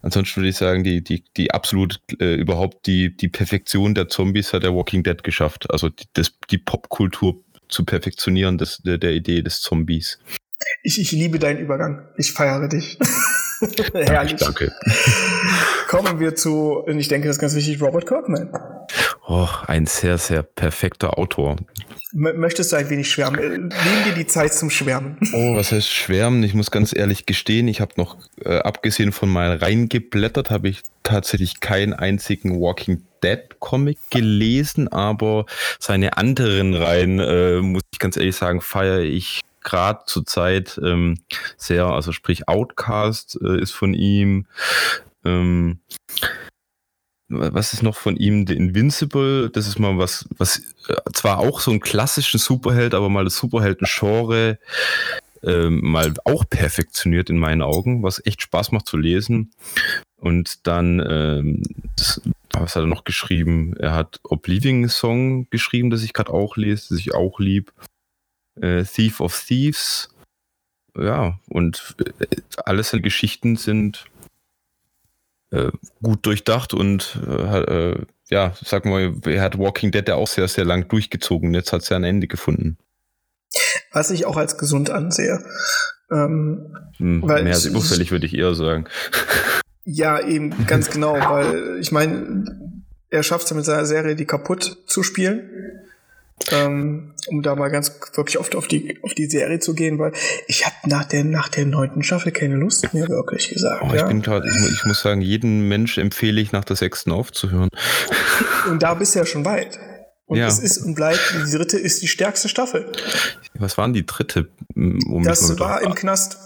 Ansonsten würde ich sagen, die, die, die absolut äh, überhaupt die, die Perfektion der Zombies hat der Walking Dead geschafft. Also die, das, die Popkultur zu perfektionieren des, der, der Idee des Zombies. Ich, ich liebe deinen Übergang. Ich feiere dich. Herrlich. Danke. Kommen wir zu, ich denke, das ist ganz wichtig, Robert Kirkman. Oh, ein sehr, sehr perfekter Autor. Möchtest du ein wenig schwärmen? Äh, Nehmen dir die Zeit zum Schwärmen. Oh, was heißt schwärmen? Ich muss ganz ehrlich gestehen, ich habe noch, äh, abgesehen von mal reingeblättert, habe ich tatsächlich keinen einzigen Walking Dead Comic gelesen, aber seine anderen Reihen, äh, muss ich ganz ehrlich sagen, feiere ich gerade zur Zeit ähm, sehr, also sprich Outcast äh, ist von ihm. Ähm, was ist noch von ihm? The Invincible, das ist mal was, was äh, zwar auch so ein klassischen Superheld, aber mal das Superhelden-Genre ähm, mal auch perfektioniert in meinen Augen, was echt Spaß macht zu lesen. Und dann, ähm, das, was hat er noch geschrieben? Er hat Oblivion Song geschrieben, das ich gerade auch lese, das ich auch lieb äh, Thief of Thieves. Ja, und äh, alles seine Geschichten sind äh, gut durchdacht und äh, äh, ja, sag mal, er hat Walking Dead ja auch sehr, sehr lang durchgezogen. Jetzt hat es ja ein Ende gefunden. Was ich auch als gesund ansehe. Ähm, hm, weil mehr als überfällig, würde ich eher sagen. Ja, eben, ganz genau, weil ich meine, er schafft es ja mit seiner Serie, die kaputt zu spielen ähm, um da mal ganz wirklich oft auf die auf die Serie zu gehen, weil ich habe nach der nach der neunten Staffel keine Lust mehr wirklich gesagt. Oh, ich bin grad, ich, ich, muss sagen, jeden Mensch empfehle ich nach der sechsten aufzuhören. Und da bist du ja schon weit. Und ja. es ist und bleibt, die dritte ist die stärkste Staffel. Was waren die dritte? Um das war im Knast.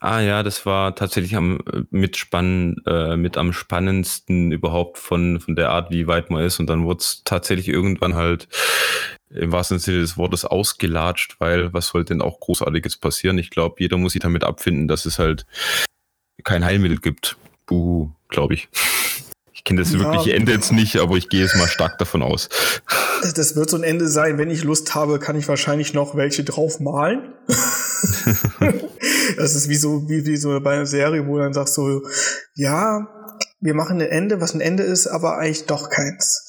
Ah ja, das war tatsächlich am mit spannend, äh, mit am spannendsten überhaupt von, von der Art, wie weit man ist. Und dann wurde es tatsächlich irgendwann halt im wahrsten Sinne des Wortes ausgelatscht, weil was soll denn auch Großartiges passieren? Ich glaube, jeder muss sich damit abfinden, dass es halt kein Heilmittel gibt. Buhu, glaube ich. Ich kenne das ja, wirkliche Ende jetzt nicht, aber ich gehe jetzt mal stark davon aus. Das wird so ein Ende sein. Wenn ich Lust habe, kann ich wahrscheinlich noch welche drauf malen. das ist wie so, wie, wie so bei einer Serie, wo dann sagst so, ja, wir machen ein Ende, was ein Ende ist, aber eigentlich doch keins.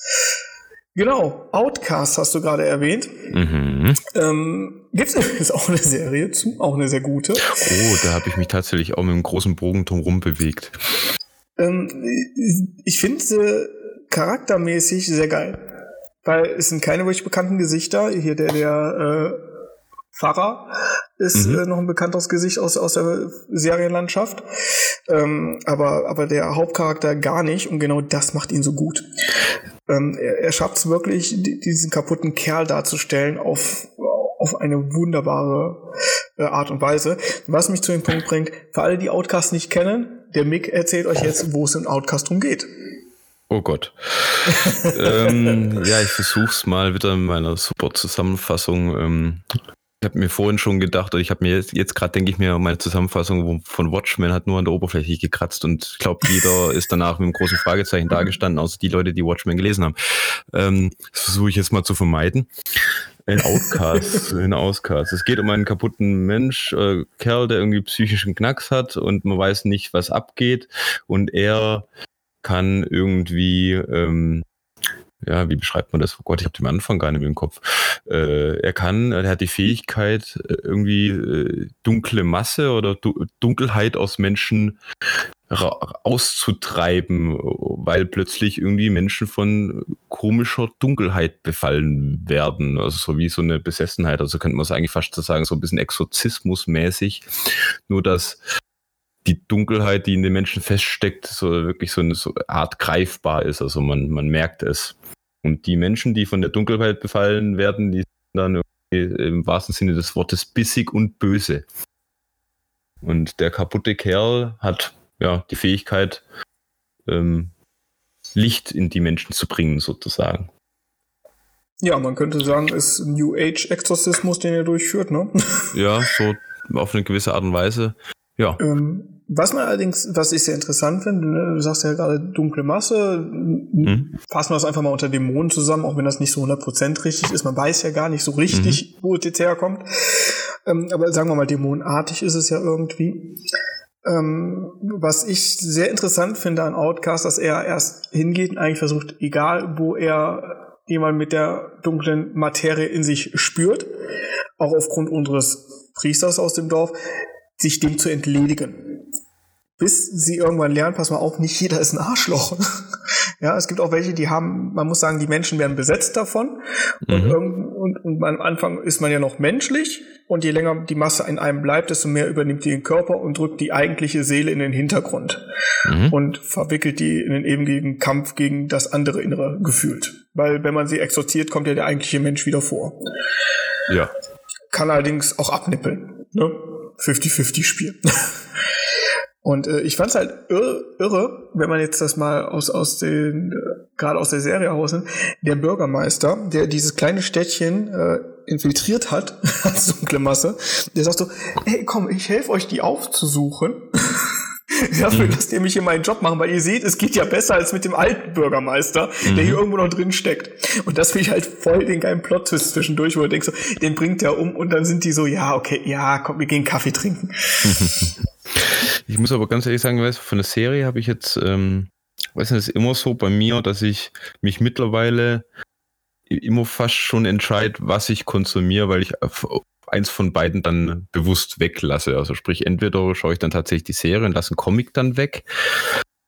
Genau, Outcast hast du gerade erwähnt. Mhm. Ähm, Gibt es auch eine Serie zu, auch eine sehr gute. Oh, da habe ich mich tatsächlich auch mit einem großen Bogen drumherum bewegt. Ähm, ich finde sie charaktermäßig sehr geil. Weil es sind keine wirklich bekannten Gesichter. Hier der, der äh, Pfarrer ist mhm. äh, noch ein bekannteres Gesicht aus, aus der Serienlandschaft. Ähm, aber, aber der Hauptcharakter gar nicht. Und genau das macht ihn so gut. Ähm, er, er schafft es wirklich, diesen kaputten Kerl darzustellen auf, auf eine wunderbare äh, Art und Weise. Was mich zu dem Punkt bringt, für alle, die Outcast nicht kennen, der Mick erzählt euch jetzt, wo es in Outcast drum geht. Oh Gott. ähm, ja, ich versuch's mal wieder in meiner super Zusammenfassung. Ähm, habe mir vorhin schon gedacht, oder ich habe mir jetzt, jetzt gerade denke ich mir, meine Zusammenfassung von Watchmen hat nur an der Oberfläche gekratzt und ich glaube, jeder ist danach mit einem großen Fragezeichen dagestanden, außer die Leute, die Watchmen gelesen haben. Ähm, das versuche ich jetzt mal zu vermeiden. Ein Outcast, ein Auscast. Es geht um einen kaputten Mensch, äh, Kerl, der irgendwie psychischen Knacks hat und man weiß nicht, was abgeht und er kann irgendwie ähm, ja, wie beschreibt man das? Oh Gott, ich habe den Anfang gar nicht mehr im Kopf. Äh, er kann, er hat die Fähigkeit, äh, irgendwie äh, dunkle Masse oder du Dunkelheit aus Menschen auszutreiben, weil plötzlich irgendwie Menschen von komischer Dunkelheit befallen werden. Also so wie so eine Besessenheit. Also könnte man es eigentlich fast so sagen, so ein bisschen Exorzismusmäßig. Nur dass die Dunkelheit, die in den Menschen feststeckt, so wirklich so eine Art greifbar ist. Also man, man merkt es. Und die Menschen, die von der Dunkelheit befallen werden, die sind dann im wahrsten Sinne des Wortes bissig und böse. Und der kaputte Kerl hat ja die Fähigkeit, ähm, Licht in die Menschen zu bringen, sozusagen. Ja, man könnte sagen, ist New Age Exorzismus, den er durchführt, ne? Ja, so auf eine gewisse Art und Weise. Ja. Ähm, was man allerdings, was ich sehr interessant finde, ne, du sagst ja gerade dunkle Masse, mhm. fassen wir das einfach mal unter Dämonen zusammen, auch wenn das nicht so 100% richtig ist. Man weiß ja gar nicht so richtig, mhm. wo es jetzt herkommt. Ähm, aber sagen wir mal, dämonenartig ist es ja irgendwie. Ähm, was ich sehr interessant finde an Outcast, dass er erst hingeht und eigentlich versucht, egal wo er jemand mit der dunklen Materie in sich spürt, auch aufgrund unseres Priesters aus dem Dorf, sich dem zu entledigen bis sie irgendwann lernen, pass mal auf, nicht jeder ist ein Arschloch. ja, es gibt auch welche, die haben, man muss sagen, die Menschen werden besetzt davon. Und, mhm. und, und am Anfang ist man ja noch menschlich. Und je länger die Masse in einem bleibt, desto mehr übernimmt die den Körper und drückt die eigentliche Seele in den Hintergrund. Mhm. Und verwickelt die in den ewigen Kampf gegen das andere Innere gefühlt. Weil wenn man sie exorziert, kommt ja der eigentliche Mensch wieder vor. Ja. Kann allerdings auch abnippeln. Ne? 50-50 Spiel. Und äh, ich fand es halt irre, irre, wenn man jetzt das mal aus, aus den, äh, gerade aus der Serie herausnimmt, der Bürgermeister, der dieses kleine Städtchen äh, infiltriert hat als dunkle Masse, der sagt so, hey komm, ich helfe euch die aufzusuchen. Dafür mhm. lasst ihr mich hier meinen Job machen, weil ihr seht, es geht ja besser als mit dem alten Bürgermeister, mhm. der hier irgendwo noch drin steckt. Und das finde ich halt voll den geilen Plot-Twist zwischendurch, wo du denkst, so, den bringt er um und dann sind die so, ja, okay, ja, komm, wir gehen Kaffee trinken. Ich muss aber ganz ehrlich sagen, weißt, von der Serie habe ich jetzt, ähm, weiß nicht, es ist immer so bei mir, dass ich mich mittlerweile immer fast schon entscheide, was ich konsumiere, weil ich eins von beiden dann bewusst weglasse. Also sprich, entweder schaue ich dann tatsächlich die Serie und lasse einen Comic dann weg,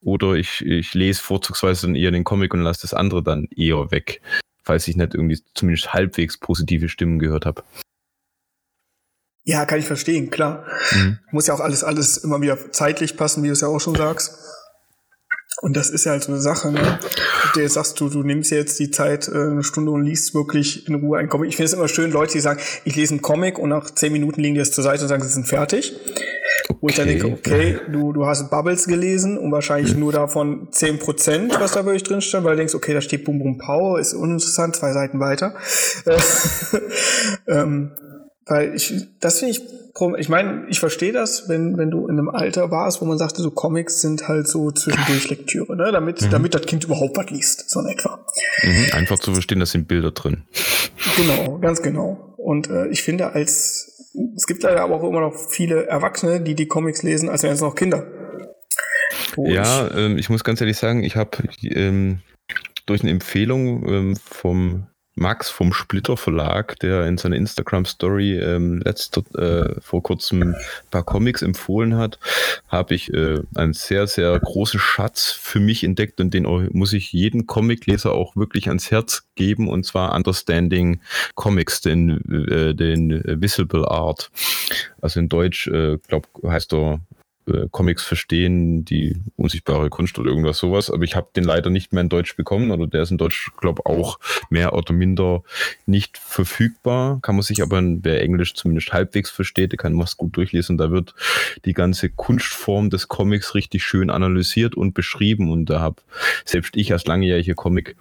oder ich, ich lese vorzugsweise dann eher den Comic und lasse das andere dann eher weg, falls ich nicht irgendwie zumindest halbwegs positive Stimmen gehört habe. Ja, kann ich verstehen, klar. Mhm. Muss ja auch alles, alles immer wieder zeitlich passen, wie du es ja auch schon sagst. Und das ist ja halt so eine Sache, ne? Du jetzt sagst, du, du nimmst jetzt die Zeit, äh, eine Stunde und liest wirklich in Ruhe ein Comic. Ich finde es immer schön, Leute, die sagen, ich lese einen Comic und nach zehn Minuten liegen die das zur Seite und sagen, sie sind fertig. Okay. Wo ich dann denke, okay, du, du hast Bubbles gelesen und wahrscheinlich nur davon zehn Prozent, was da wirklich drin stand, weil du denkst, okay, da steht Bum Bum Pow, ist uninteressant, zwei Seiten weiter. ähm, weil ich, das finde ich, ich meine, ich verstehe das, wenn, wenn du in einem Alter warst, wo man sagte, so Comics sind halt so zwischendurch Lektüre, ne? damit, mhm. damit das Kind überhaupt was liest, so in etwa. Mhm, einfach zu verstehen, das sind Bilder drin. Genau, ganz genau. Und äh, ich finde, als es gibt leider aber auch immer noch viele Erwachsene, die die Comics lesen, als wären es noch Kinder. ja, ich, ähm, ich muss ganz ehrlich sagen, ich habe ähm, durch eine Empfehlung ähm, vom Max vom Splitter Verlag, der in seiner Instagram Story ähm, letzter, äh, vor kurzem ein paar Comics empfohlen hat, habe ich äh, einen sehr, sehr großen Schatz für mich entdeckt und den muss ich jedem Comicleser auch wirklich ans Herz geben und zwar Understanding Comics, den, äh, den Visible Art. Also in Deutsch, äh, glaube heißt er äh, Comics verstehen, die unsichtbare Kunst oder irgendwas sowas. Aber ich habe den leider nicht mehr in Deutsch bekommen oder der ist in Deutsch, glaube auch mehr oder minder nicht verfügbar. Kann man sich aber, wer Englisch zumindest halbwegs versteht, der kann was gut durchlesen. Da wird die ganze Kunstform des Comics richtig schön analysiert und beschrieben. Und da habe selbst ich als langjähriger Comic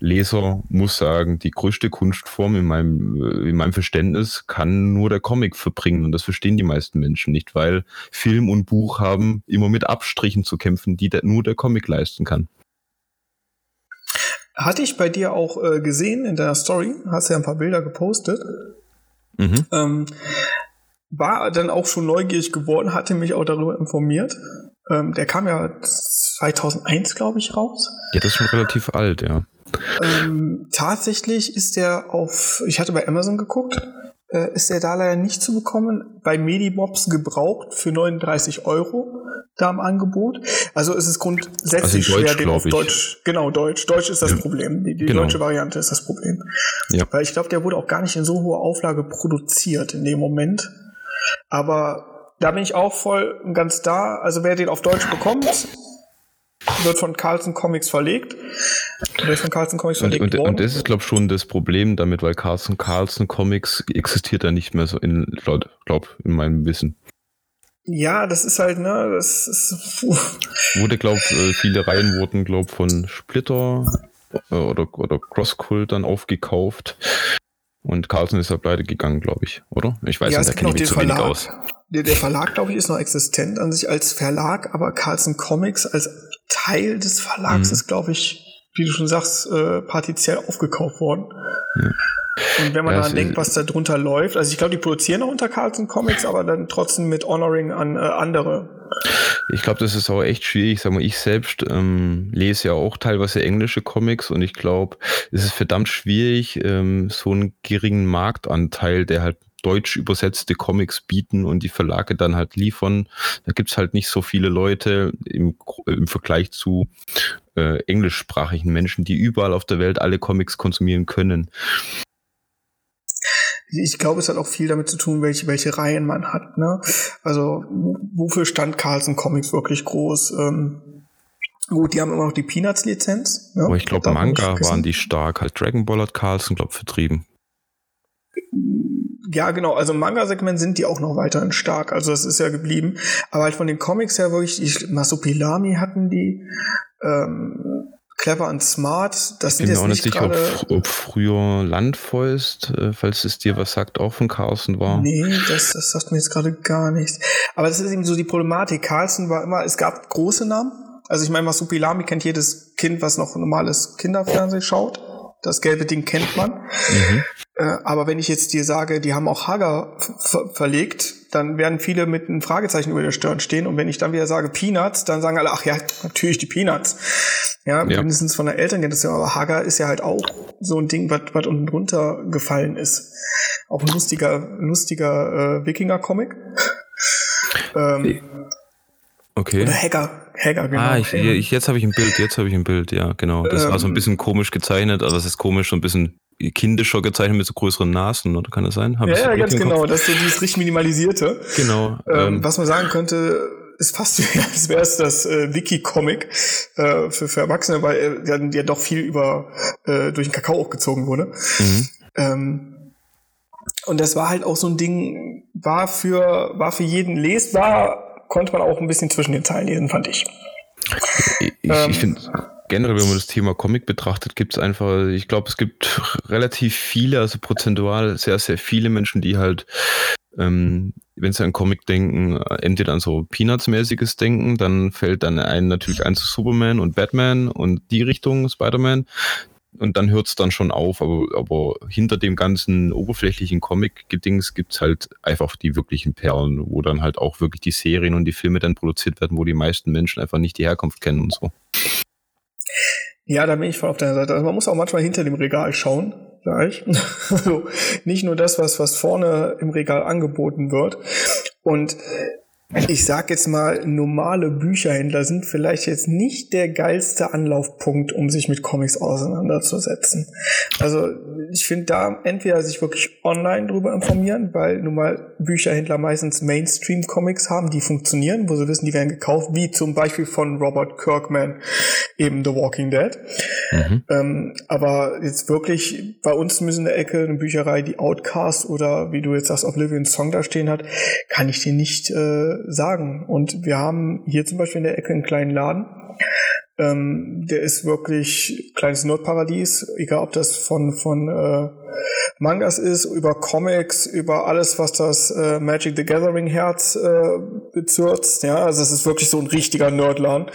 Leser muss sagen, die größte Kunstform in meinem, in meinem Verständnis kann nur der Comic verbringen. Und das verstehen die meisten Menschen nicht, weil Film und Buch haben immer mit Abstrichen zu kämpfen, die der, nur der Comic leisten kann. Hatte ich bei dir auch äh, gesehen in der Story, hast ja ein paar Bilder gepostet. Mhm. Ähm, war dann auch schon neugierig geworden, hatte mich auch darüber informiert. Ähm, der kam ja 2001, glaube ich, raus. Ja, das ist schon relativ alt, ja. Ähm, tatsächlich ist der auf, ich hatte bei Amazon geguckt, äh, ist der da leider nicht zu bekommen. Bei Medibobs gebraucht für 39 Euro da im Angebot. Also es ist grundsätzlich also Deutsch, schwer, den auf Deutsch, genau, Deutsch. Deutsch ist das ja. Problem. Die, die genau. deutsche Variante ist das Problem. Ja. Weil ich glaube, der wurde auch gar nicht in so hoher Auflage produziert in dem Moment. Aber da bin ich auch voll und ganz da. Also wer den auf Deutsch bekommt, wird von Carlson Comics verlegt. Wird von Carlson Comics verlegt und, und, und das ist, glaube ich, schon das Problem damit, weil Carlson, Carlson Comics existiert ja nicht mehr so in, glaube glaub, in meinem Wissen. Ja, das ist halt, ne, das ist. Wurde, glaube äh, viele Reihen wurden, glaube von Splitter äh, oder, oder Crosscult dann aufgekauft. Und Carlson ist ja pleite gegangen, glaube ich, oder? Ich weiß ja, nicht, da kenne ich mich zu Verlag, wenig aus. Der, der Verlag, glaube ich, ist noch existent an sich als Verlag, aber Carlson Comics als Teil des Verlags mhm. ist, glaube ich, wie du schon sagst, äh, partiziell aufgekauft worden. Ja. Und wenn man ja, daran denkt, was da drunter läuft, also ich glaube, die produzieren auch unter Carlson Comics, aber dann trotzdem mit Honoring an äh, andere. Ich glaube, das ist auch echt schwierig. Sag mal, ich selbst ähm, lese ja auch teilweise englische Comics und ich glaube, es ist verdammt schwierig, ähm, so einen geringen Marktanteil, der halt deutsch übersetzte Comics bieten und die Verlage dann halt liefern. Da gibt's halt nicht so viele Leute im, im Vergleich zu äh, englischsprachigen Menschen, die überall auf der Welt alle Comics konsumieren können ich glaube, es hat auch viel damit zu tun, welche, welche Reihen man hat. Ne? Also wofür stand Carlson Comics wirklich groß? Ähm, gut, die haben immer noch die Peanuts-Lizenz. Ne? Aber ich glaube, Manga waren die stark. Halt Dragon Ball hat Carlson, glaube vertrieben. Ja, genau. Also im Manga-Segment sind die auch noch weiterhin stark. Also das ist ja geblieben. Aber halt von den Comics her wirklich, ich, Masopilami hatten die. Ähm, Clever und Smart, das sind jetzt nicht sicher, ob, ob, früher Landfäust, äh, falls es dir was sagt, auch von Carlsen war. Nee, das, das sagt mir jetzt gerade gar nichts. Aber das ist eben so die Problematik. Carlsen war immer, es gab große Namen. Also ich meine, Masupilami kennt jedes Kind, was noch normales Kinderfernsehen schaut. Das gelbe Ding kennt man. Mhm. Äh, aber wenn ich jetzt dir sage, die haben auch Hager verlegt, dann werden viele mit einem Fragezeichen über der Stirn stehen. Und wenn ich dann wieder sage Peanuts, dann sagen alle, ach ja, natürlich die Peanuts. Ja, ja. mindestens von der Elterngeneration. Aber Hager ist ja halt auch so ein Ding, was, was unten drunter gefallen ist. Auch ein lustiger, lustiger äh, Wikinger-Comic. ähm, okay. Oder Hacker. Hacker, genau. Ah, ich, ich, jetzt habe ich ein Bild, jetzt habe ich ein Bild, ja, genau. Das ähm, war so ein ähm, bisschen komisch gezeichnet, also das ist komisch, so ein bisschen kindischer gezeichnet mit so größeren Nasen, oder kann das sein? Hab ja, ja, ganz genau, das ist so dieses richtig minimalisierte. Genau. Ähm, ähm, was man sagen könnte, ist fast wie als wäre es das äh, Wiki-Comic äh, für, für Erwachsene, weil äh, ja, ja doch viel über äh, durch den Kakao auch gezogen wurde. Mhm. Ähm, und das war halt auch so ein Ding, war für, war für jeden lesbar, konnte man auch ein bisschen zwischen den Zeilen lesen, fand ich. Ich, ähm, ich finde generell, wenn man das Thema Comic betrachtet, gibt es einfach, ich glaube, es gibt relativ viele, also prozentual sehr, sehr viele Menschen, die halt, ähm, wenn sie an Comic denken, entweder an so Peanuts-mäßiges denken, dann fällt dann ein natürlich ein zu Superman und Batman und die Richtung Spider-Man. Und dann hört es dann schon auf, aber, aber hinter dem ganzen oberflächlichen Comic-Gedings gibt es halt einfach die wirklichen Perlen, wo dann halt auch wirklich die Serien und die Filme dann produziert werden, wo die meisten Menschen einfach nicht die Herkunft kennen und so. Ja, da bin ich voll auf deiner Seite. Also man muss auch manchmal hinter dem Regal schauen, gleich. also nicht nur das, was, was vorne im Regal angeboten wird. Und ich sag jetzt mal, normale Bücherhändler sind vielleicht jetzt nicht der geilste Anlaufpunkt, um sich mit Comics auseinanderzusetzen. Also ich finde da entweder sich wirklich online drüber informieren, weil nun mal Bücherhändler meistens Mainstream-Comics haben, die funktionieren, wo sie wissen, die werden gekauft, wie zum Beispiel von Robert Kirkman, eben The Walking Dead. Mhm. Ähm, aber jetzt wirklich bei uns müssen in der Ecke eine Bücherei, die Outcast oder wie du jetzt sagst, Oblivion Song da stehen hat, kann ich dir nicht äh, sagen. Und wir haben hier zum Beispiel in der Ecke einen kleinen Laden. Ähm, der ist wirklich kleines Nordparadies, egal ob das von, von äh, Mangas ist, über Comics, über alles, was das äh, Magic the Gathering Herz äh, bezürzt. Ja, also es ist wirklich so ein richtiger Nerdladen,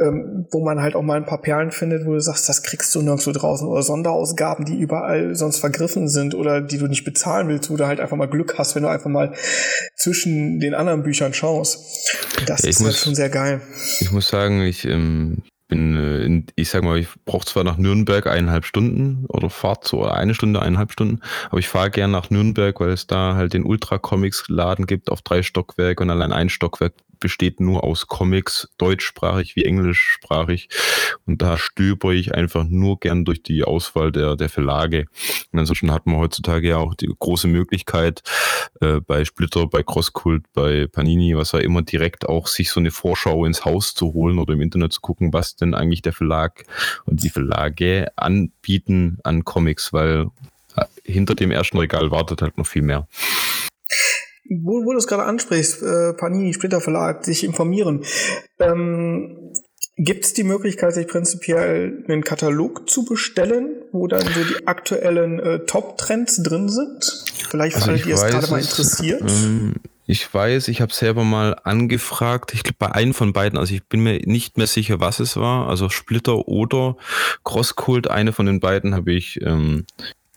ähm, wo man halt auch mal ein paar Perlen findet, wo du sagst, das kriegst du nirgendwo draußen oder Sonderausgaben, die überall sonst vergriffen sind oder die du nicht bezahlen willst, wo du halt einfach mal Glück hast, wenn du einfach mal zwischen den anderen Büchern schaust. Das ja, ist halt muss, halt schon sehr geil. Ich muss sagen, ich ähm, bin, äh, ich sag mal, ich brauche zwar nach Nürnberg eineinhalb Stunden oder Fahrt so eine Stunde, eineinhalb Stunden, aber ich fahre gern nach Nürnberg, weil es da halt den Ultra Comics Laden gibt auf drei Stockwerke und allein ein Stockwerk besteht nur aus Comics, deutschsprachig wie englischsprachig. Und da stöber ich einfach nur gern durch die Auswahl der, der Verlage. Und ansonsten hat man heutzutage ja auch die große Möglichkeit, äh, bei Splitter, bei Crosskult, bei Panini, was er immer direkt auch sich so eine Vorschau ins Haus zu holen oder im Internet zu gucken, was denn eigentlich der Verlag und die Verlage anbieten an Comics, weil äh, hinter dem ersten Regal wartet halt noch viel mehr wo, wo du es gerade ansprichst, äh, Panini, Splitter Verlag, sich informieren. Ähm, Gibt es die Möglichkeit, sich prinzipiell einen Katalog zu bestellen, wo dann so die aktuellen äh, Top-Trends drin sind? Vielleicht also alle, die es gerade mal interessiert. Ähm, ich weiß, ich habe selber mal angefragt, ich glaube bei einem von beiden, also ich bin mir nicht mehr sicher, was es war, also Splitter oder Crosscult, eine von den beiden habe ich, ähm,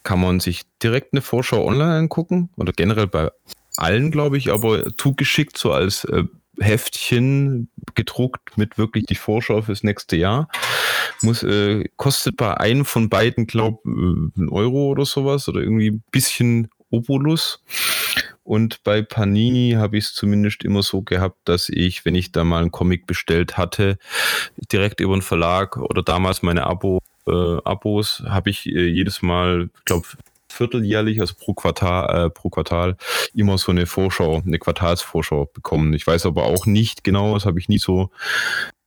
kann man sich direkt eine Vorschau online angucken oder generell bei allen, glaube ich, aber zugeschickt, so als äh, Heftchen gedruckt mit wirklich die Vorschau fürs nächste Jahr. Muss, äh, kostet bei einem von beiden, glaube ich, äh, ein Euro oder sowas oder irgendwie ein bisschen Obolus. Und bei Panini habe ich es zumindest immer so gehabt, dass ich, wenn ich da mal einen Comic bestellt hatte, direkt über den Verlag oder damals meine Abo, äh, Abos, habe ich äh, jedes Mal, ich glaube, vierteljährlich, also pro Quartal, äh, pro Quartal, immer so eine Vorschau, eine Quartalsvorschau bekommen. Ich weiß aber auch nicht genau, das habe ich nie so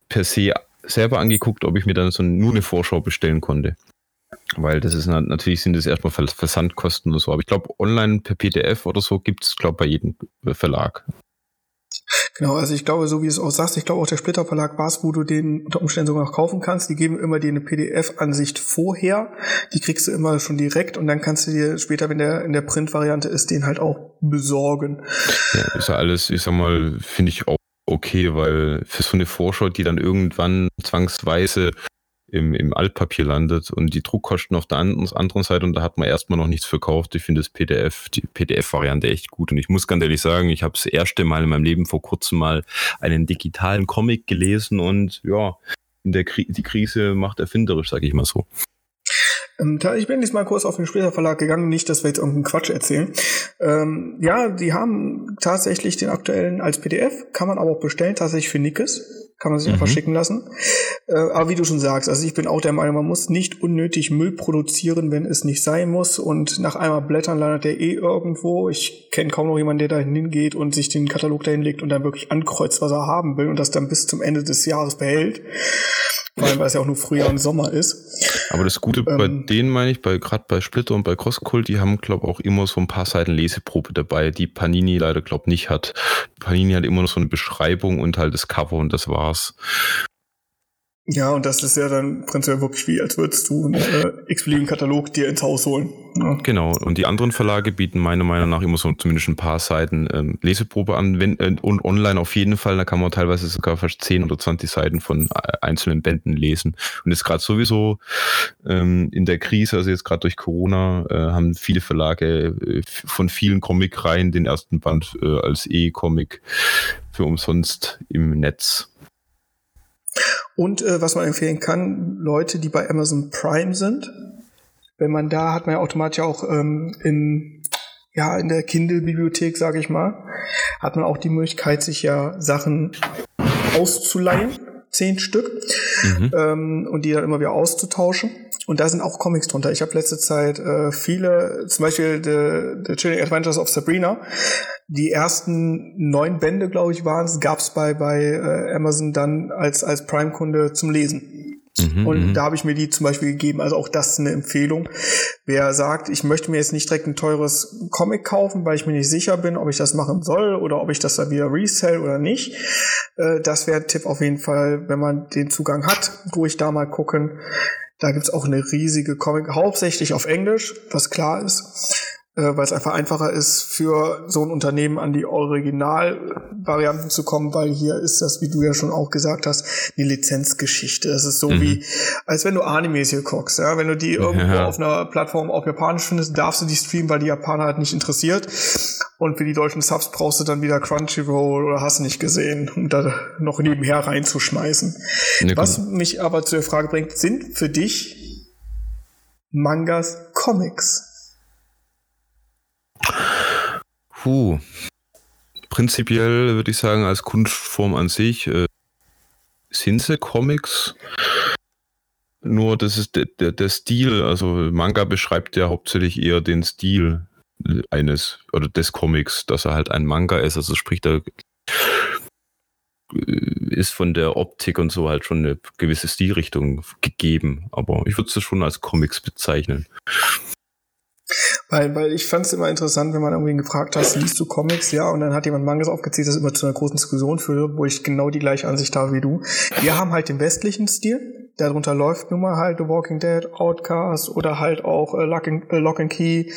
per se selber angeguckt, ob ich mir dann so nur eine Vorschau bestellen konnte. Weil das ist natürlich sind das erstmal Versandkosten oder so. Aber ich glaube, online per PDF oder so gibt es, glaube ich, bei jedem Verlag. Genau, also ich glaube, so wie es auch sagst, ich glaube auch der Splitter Verlag war es, wo du den unter Umständen sogar noch kaufen kannst. Die geben immer dir eine PDF-Ansicht vorher. Die kriegst du immer schon direkt und dann kannst du dir später, wenn der in der Print-Variante ist, den halt auch besorgen. Ja, ist ja alles, ich sag mal, finde ich auch okay, weil für so eine Vorschau, die dann irgendwann zwangsweise im, im Altpapier landet und die Druckkosten auf der anderen Seite und da hat man erstmal noch nichts verkauft. Ich finde das PDF, die PDF-Variante echt gut und ich muss ganz ehrlich sagen, ich habe das erste Mal in meinem Leben vor kurzem mal einen digitalen Comic gelesen und ja, in der Kri die Krise macht erfinderisch, sage ich mal so. Ähm, ich bin jetzt mal kurz auf den Splitter Verlag gegangen, nicht, dass wir jetzt irgendeinen Quatsch erzählen. Ähm, ja, die haben tatsächlich den aktuellen als PDF, kann man aber auch bestellen, tatsächlich für Nickes kann man sich mhm. einfach schicken lassen. Äh, aber wie du schon sagst, also ich bin auch der Meinung, man muss nicht unnötig Müll produzieren, wenn es nicht sein muss. Und nach einmal Blättern landet der eh irgendwo. Ich kenne kaum noch jemanden, der da hingeht und sich den Katalog dahin legt und dann wirklich ankreuzt, was er haben will und das dann bis zum Ende des Jahres behält. Vor allem, weil es ja auch nur Frühjahr und Sommer ist. Aber das Gute ähm, bei denen meine ich, bei gerade bei Splitter und bei Crosscult, die haben, glaube ich, auch immer so ein paar Seiten Leseprobe dabei, die Panini leider, glaube ich, nicht hat. Panini hat immer noch so eine Beschreibung und halt das Cover und das war's. Ja, und das ist ja dann prinzipiell wirklich wie, als würdest du einen äh, x-beliebigen Katalog dir ins Haus holen. Ja. Genau, und die anderen Verlage bieten meiner Meinung nach immer so zumindest ein paar Seiten ähm, Leseprobe an wenn, äh, und online auf jeden Fall. Da kann man teilweise sogar fast 10 oder 20 Seiten von äh, einzelnen Bänden lesen. Und jetzt gerade sowieso ähm, in der Krise, also jetzt gerade durch Corona, äh, haben viele Verlage äh, von vielen Comic-Reihen den ersten Band äh, als E-Comic für umsonst im Netz. Und äh, was man empfehlen kann, Leute, die bei Amazon Prime sind, wenn man da hat man ja automatisch auch ähm, in ja in der Kindle-Bibliothek, sage ich mal, hat man auch die Möglichkeit, sich ja Sachen auszuleihen, zehn Stück, mhm. ähm, und die dann immer wieder auszutauschen. Und da sind auch Comics drunter. Ich habe letzte Zeit äh, viele, zum Beispiel The, The Chilling Adventures of Sabrina, die ersten neun Bände, glaube ich, waren es, gab es bei, bei äh, Amazon dann als, als Prime-Kunde zum Lesen. Mhm, und mhm. da habe ich mir die zum Beispiel gegeben. Also auch das ist eine Empfehlung. Wer sagt, ich möchte mir jetzt nicht direkt ein teures Comic kaufen, weil ich mir nicht sicher bin, ob ich das machen soll oder ob ich das dann wieder resell oder nicht. Äh, das wäre ein Tipp auf jeden Fall, wenn man den Zugang hat, ruhig da mal gucken. Da gibt's auch eine riesige Comic, hauptsächlich auf Englisch, was klar ist weil es einfach einfacher ist, für so ein Unternehmen an die Originalvarianten zu kommen, weil hier ist das, wie du ja schon auch gesagt hast, eine Lizenzgeschichte. Das ist so mhm. wie, als wenn du Animes hier guckst. Ja? Wenn du die irgendwo ja. auf einer Plattform auf Japanisch findest, darfst du die streamen, weil die Japaner halt nicht interessiert. Und für die deutschen Subs brauchst du dann wieder Crunchyroll oder hast nicht gesehen, um da noch nebenher reinzuschmeißen. Ja, Was mich aber zu der Frage bringt, sind für dich Mangas Comics? Puh. Prinzipiell würde ich sagen, als Kunstform an sich äh, sind sie Comics. Nur das ist der, der, der Stil, also Manga beschreibt ja hauptsächlich eher den Stil eines oder des Comics, dass er halt ein Manga ist. Also sprich, da ist von der Optik und so halt schon eine gewisse Stilrichtung gegeben. Aber ich würde es schon als Comics bezeichnen. Weil, weil ich fand es immer interessant, wenn man irgendwie gefragt hat, liest du Comics? Ja, und dann hat jemand Mangas aufgezählt, das immer zu einer großen Diskussion führte, wo ich genau die gleiche Ansicht habe wie du. Wir haben halt den westlichen Stil, darunter läuft nun mal halt The Walking Dead, Outcast oder halt auch äh, Lock, and, äh, Lock and Key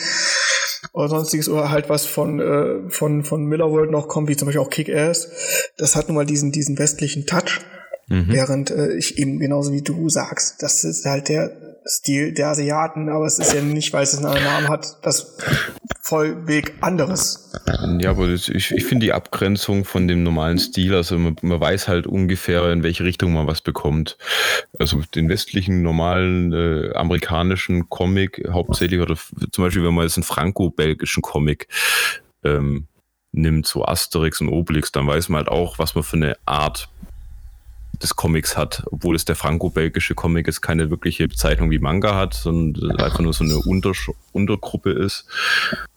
oder sonstiges oder halt was von, äh, von, von Miller World noch kommt, wie zum Beispiel auch Kick-Ass. Das hat nun mal diesen, diesen westlichen Touch. Mhm. Während äh, ich eben genauso wie du sagst, das ist halt der Stil der Asiaten, aber es ist ja nicht, weil es einen anderen Namen hat, das vollweg anderes. Ja, aber ich, ich finde die Abgrenzung von dem normalen Stil, also man, man, weiß halt ungefähr, in welche Richtung man was bekommt. Also den westlichen, normalen äh, amerikanischen Comic hauptsächlich, oder zum Beispiel, wenn man jetzt einen franco-belgischen Comic ähm, nimmt, so Asterix und Obelix, dann weiß man halt auch, was man für eine Art des Comics hat, obwohl es der franco-belgische Comic ist, keine wirkliche Bezeichnung wie Manga hat, sondern einfach nur so eine Unter Untergruppe ist.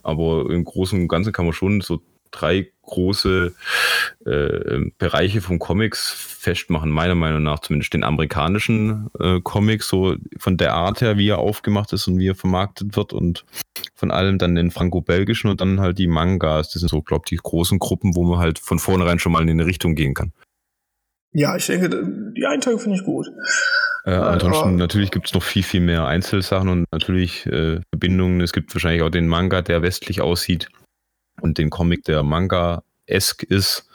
Aber im Großen und Ganzen kann man schon so drei große äh, Bereiche von Comics festmachen, meiner Meinung nach zumindest den amerikanischen äh, Comic, so von der Art her, wie er aufgemacht ist und wie er vermarktet wird und von allem dann den franco-belgischen und dann halt die Mangas. Das sind so, glaube ich, die großen Gruppen, wo man halt von vornherein schon mal in eine Richtung gehen kann. Ja, ich denke, die Einteilung finde ich gut. Äh, ansonsten, Aber, natürlich gibt es noch viel, viel mehr Einzelsachen und natürlich äh, Verbindungen. Es gibt wahrscheinlich auch den Manga, der westlich aussieht und den Comic, der Manga-esk ist.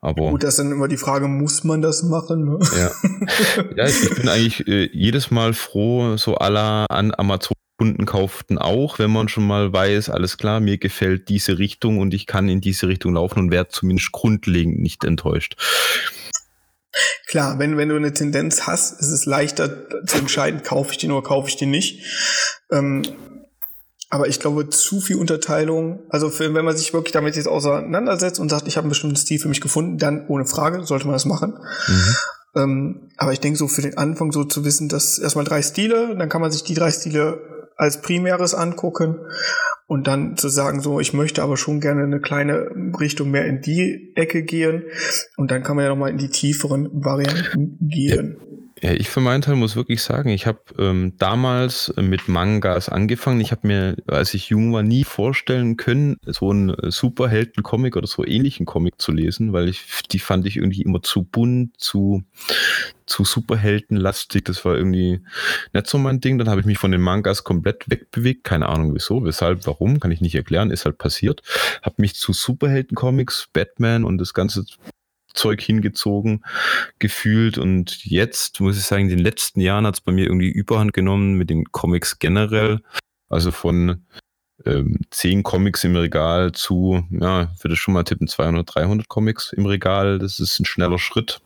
Aber Gut, das ist dann immer die Frage, muss man das machen? Ne? Ja. ja, ich bin eigentlich äh, jedes Mal froh, so aller an Amazon Kunden kauften auch, wenn man schon mal weiß, alles klar, mir gefällt diese Richtung und ich kann in diese Richtung laufen und werde zumindest grundlegend nicht enttäuscht. Klar, wenn, wenn du eine Tendenz hast, ist es leichter zu entscheiden, kaufe ich den oder kaufe ich den nicht. Ähm, aber ich glaube, zu viel Unterteilung, also für, wenn man sich wirklich damit jetzt auseinandersetzt und sagt, ich habe einen bestimmten Stil für mich gefunden, dann ohne Frage sollte man das machen. Mhm. Ähm, aber ich denke so für den Anfang so zu wissen, dass erstmal drei Stile, dann kann man sich die drei Stile als primäres angucken und dann zu sagen, so, ich möchte aber schon gerne eine kleine Richtung mehr in die Ecke gehen und dann kann man ja nochmal in die tieferen Varianten gehen. Ja, ich für meinen Teil muss wirklich sagen, ich habe ähm, damals mit Mangas angefangen. Ich habe mir, als ich jung war, nie vorstellen können, so einen Superhelden-Comic oder so ähnlichen Comic zu lesen, weil ich die fand ich irgendwie immer zu bunt, zu zu Superheldenlastig. Das war irgendwie nicht so mein Ding. Dann habe ich mich von den Mangas komplett wegbewegt. Keine Ahnung wieso, weshalb, warum, kann ich nicht erklären. Ist halt passiert. Habe mich zu Superhelden-Comics, Batman und das ganze Zeug hingezogen gefühlt und jetzt muss ich sagen, in den letzten Jahren hat es bei mir irgendwie Überhand genommen mit den Comics generell. Also von ähm, 10 Comics im Regal zu, ja, würde schon mal tippen, 200, 300 Comics im Regal. Das ist ein schneller Schritt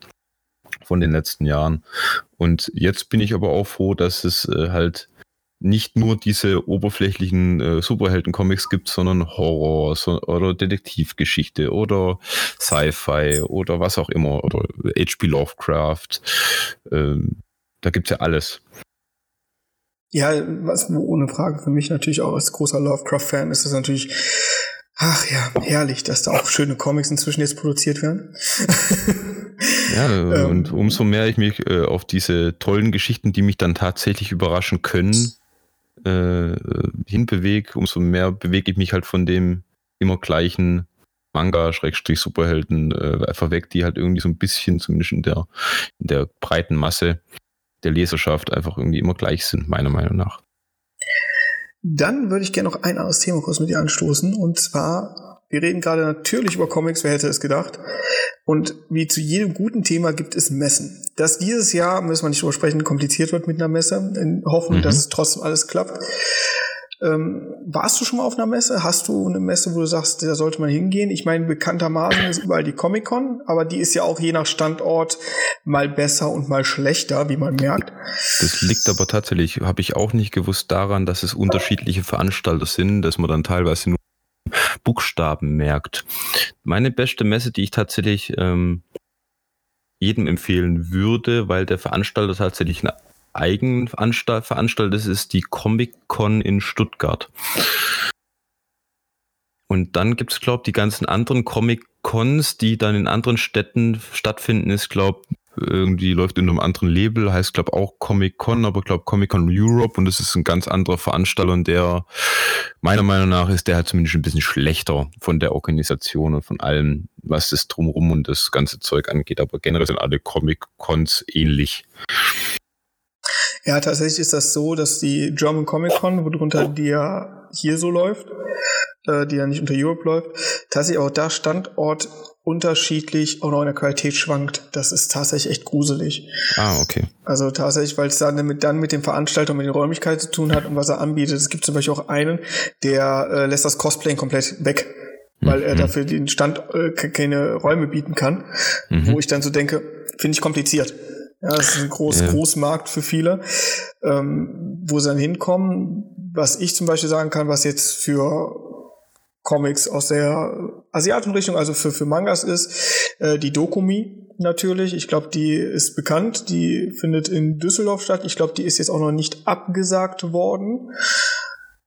von den letzten Jahren. Und jetzt bin ich aber auch froh, dass es äh, halt nicht nur diese oberflächlichen äh, Superhelden-Comics gibt, sondern Horror so, oder Detektivgeschichte oder Sci-Fi oder was auch immer oder H.P. Lovecraft. Ähm, da es ja alles. Ja, was ohne Frage für mich natürlich auch als großer Lovecraft-Fan ist es natürlich, ach ja, herrlich, dass da auch schöne Comics inzwischen jetzt produziert werden. ja, ähm. und umso mehr ich mich äh, auf diese tollen Geschichten, die mich dann tatsächlich überraschen können, äh, hinbewege, umso mehr bewege ich mich halt von dem immer gleichen Manga, Schrägstrich, Superhelden äh, einfach weg, die halt irgendwie so ein bisschen, zumindest in der, in der breiten Masse der Leserschaft einfach irgendwie immer gleich sind, meiner Meinung nach. Dann würde ich gerne noch ein anderes Thema kurz mit dir anstoßen. Und zwar, wir reden gerade natürlich über Comics, wer hätte es gedacht. Und wie zu jedem guten Thema gibt es Messen. Dass dieses Jahr, müssen wir nicht drüber sprechen, kompliziert wird mit einer Messe, in Hoffnung, mhm. dass es trotzdem alles klappt. Ähm, warst du schon mal auf einer Messe? Hast du eine Messe, wo du sagst, da sollte man hingehen? Ich meine, bekanntermaßen ist überall die Comic-Con, aber die ist ja auch je nach Standort mal besser und mal schlechter, wie man merkt. Das liegt aber tatsächlich, habe ich auch nicht gewusst, daran, dass es unterschiedliche Veranstalter sind, dass man dann teilweise nur Buchstaben merkt. Meine beste Messe, die ich tatsächlich ähm, jedem empfehlen würde, weil der Veranstalter tatsächlich eine Eigenanstalt veranstaltet ist, ist die Comic-Con in Stuttgart. Und dann gibt es, glaube ich, die ganzen anderen Comic-Cons, die dann in anderen Städten stattfinden, ist, glaube irgendwie läuft in einem anderen Label, heißt glaube auch Comic Con, aber glaube Comic Con Europe und das ist ein ganz anderer Veranstalter und der meiner Meinung nach ist der halt zumindest ein bisschen schlechter von der Organisation und von allem, was das drumherum und das ganze Zeug angeht, aber generell sind alle Comic Cons ähnlich. Ja, tatsächlich ist das so, dass die German Comic Con, worunter die ja hier so läuft, äh, die ja nicht unter Europe läuft, tatsächlich auch da Standort unterschiedlich auch noch in der Qualität schwankt. Das ist tatsächlich echt gruselig. Ah, okay. Also tatsächlich, weil es dann mit, dann mit dem Veranstalter mit den Räumlichkeiten zu tun hat und was er anbietet. Es gibt zum Beispiel auch einen, der äh, lässt das Cosplay komplett weg, weil mhm. er dafür den Stand äh, keine Räume bieten kann. Mhm. Wo ich dann so denke, finde ich kompliziert. Ja, das ist ein groß, ja. Großmarkt für viele, ähm, wo sie dann hinkommen. Was ich zum Beispiel sagen kann, was jetzt für Comics aus der asiatischen Richtung, also für, für Mangas ist. Äh, die Dokumi natürlich, ich glaube, die ist bekannt, die findet in Düsseldorf statt. Ich glaube, die ist jetzt auch noch nicht abgesagt worden.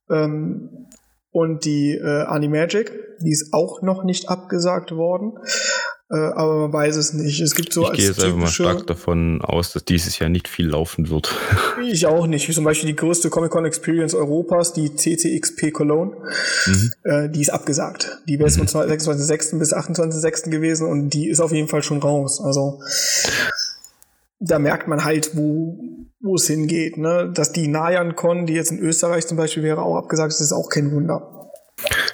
Ähm, und die äh, Animagic, die ist auch noch nicht abgesagt worden. Äh, aber man weiß es nicht. Es gibt so ich gehe jetzt einfach mal stark davon aus, dass dieses Jahr nicht viel laufen wird. ich auch nicht. Wie zum Beispiel die größte Comic-Con Experience Europas, die CCXP Cologne, mhm. äh, die ist abgesagt. Die wäre mhm. von 26.06. bis 28.06. gewesen und die ist auf jeden Fall schon raus. Also da merkt man halt, wo, wo es hingeht. Ne? Dass die Nayan-Con, die jetzt in Österreich zum Beispiel wäre, auch abgesagt ist, ist auch kein Wunder.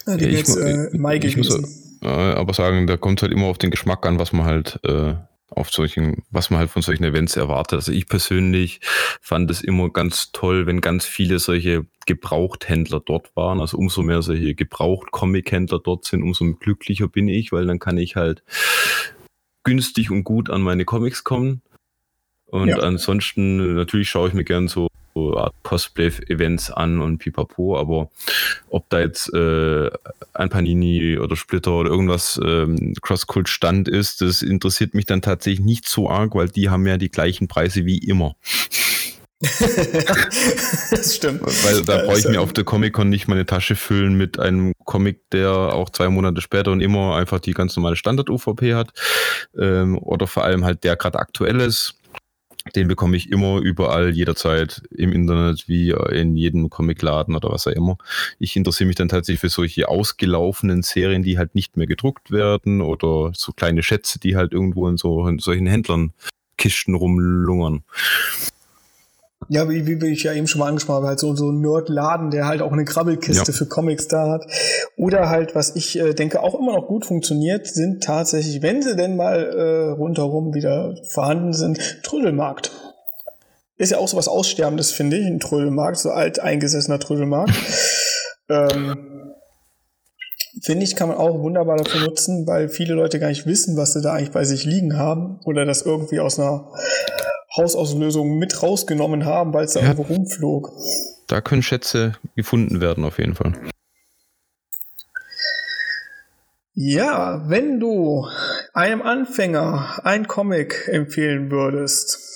Die ja, jetzt äh, Mai gewesen. Muss, äh, aber sagen, da kommt halt immer auf den Geschmack an, was man halt äh, auf solchen, was man halt von solchen Events erwartet. Also ich persönlich fand es immer ganz toll, wenn ganz viele solche Gebrauchthändler dort waren. Also umso mehr solche Gebraucht-Comic-Händler dort sind, umso glücklicher bin ich, weil dann kann ich halt günstig und gut an meine Comics kommen. Und ja. ansonsten, natürlich schaue ich mir gern so Cosplay-Events an und pipapo, aber ob da jetzt äh, ein Panini oder Splitter oder irgendwas ähm, Cross-Cult-Stand ist, das interessiert mich dann tatsächlich nicht so arg, weil die haben ja die gleichen Preise wie immer. das stimmt. Weil da brauche ich mir auf der Comic-Con nicht meine Tasche füllen mit einem Comic, der auch zwei Monate später und immer einfach die ganz normale Standard-UVP hat. Ähm, oder vor allem halt der gerade aktuell ist den bekomme ich immer überall, jederzeit im Internet, wie in jedem Comicladen oder was auch immer. Ich interessiere mich dann tatsächlich für solche ausgelaufenen Serien, die halt nicht mehr gedruckt werden oder so kleine Schätze, die halt irgendwo in so in solchen Händlern Kisten rumlungern. Ja, wie, wie ich ja eben schon mal angesprochen habe, halt so, so ein Nerdladen, der halt auch eine Krabbelkiste ja. für Comics da hat. Oder halt, was ich äh, denke auch immer noch gut funktioniert, sind tatsächlich, wenn sie denn mal äh, rundherum wieder vorhanden sind, Trödelmarkt. Ist ja auch so was Aussterbendes, finde ich, ein Trödelmarkt, so alt eingesessener Trödelmarkt. ähm, finde ich, kann man auch wunderbar dafür nutzen, weil viele Leute gar nicht wissen, was sie da eigentlich bei sich liegen haben oder das irgendwie aus einer Hausauslösung mit rausgenommen haben, weil es da ja. irgendwo rumflog. Da können Schätze gefunden werden, auf jeden Fall. Ja, wenn du einem Anfänger ein Comic empfehlen würdest,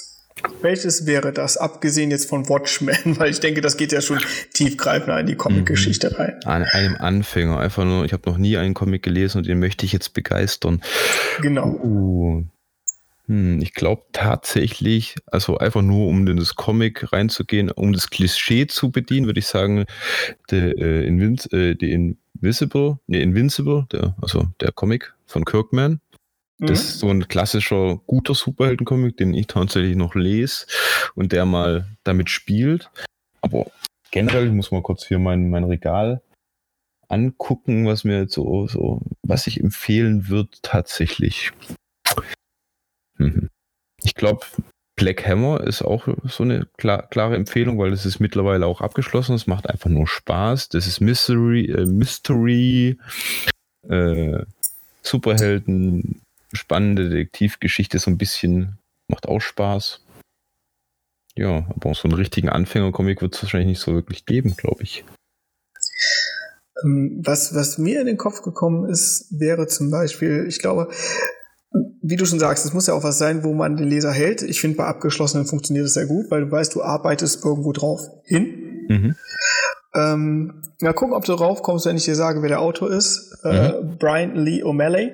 welches wäre das, abgesehen jetzt von Watchmen? Weil ich denke, das geht ja schon tiefgreifender in die Comic-Geschichte mhm. rein. An einem Anfänger, einfach nur, ich habe noch nie einen Comic gelesen und den möchte ich jetzt begeistern. Genau. Uh, hm, ich glaube tatsächlich, also einfach nur um in das Comic reinzugehen, um das Klischee zu bedienen, würde ich sagen, der, äh, Invin äh, Invisible, nee, Invincible, der, also der Comic von Kirkman. Mhm. Das ist so ein klassischer, guter Superhelden-Comic, den ich tatsächlich noch lese und der mal damit spielt. Aber generell, ich muss mal kurz hier mein, mein Regal angucken, was mir jetzt so, so, was ich empfehlen würde tatsächlich. Mhm. Ich glaube, Black Hammer ist auch so eine klar, klare Empfehlung, weil es ist mittlerweile auch abgeschlossen. Es macht einfach nur Spaß. Das ist Mystery, äh, Mystery, äh, Superhelden, spannende Detektivgeschichte, so ein bisschen, macht auch Spaß. Ja, aber so einen richtigen Anfänger-Comic wird es wahrscheinlich nicht so wirklich geben, glaube ich. Ähm, was, was mir in den Kopf gekommen ist, wäre zum Beispiel, ich glaube, wie du schon sagst, es muss ja auch was sein, wo man den Leser hält. Ich finde, bei abgeschlossenen funktioniert es sehr gut, weil du weißt, du arbeitest irgendwo drauf hin. Mhm. Ähm, mal gucken, ob du drauf kommst, wenn ich dir sage, wer der Autor ist. Äh, mhm. Äh, Brian Lee O'Malley.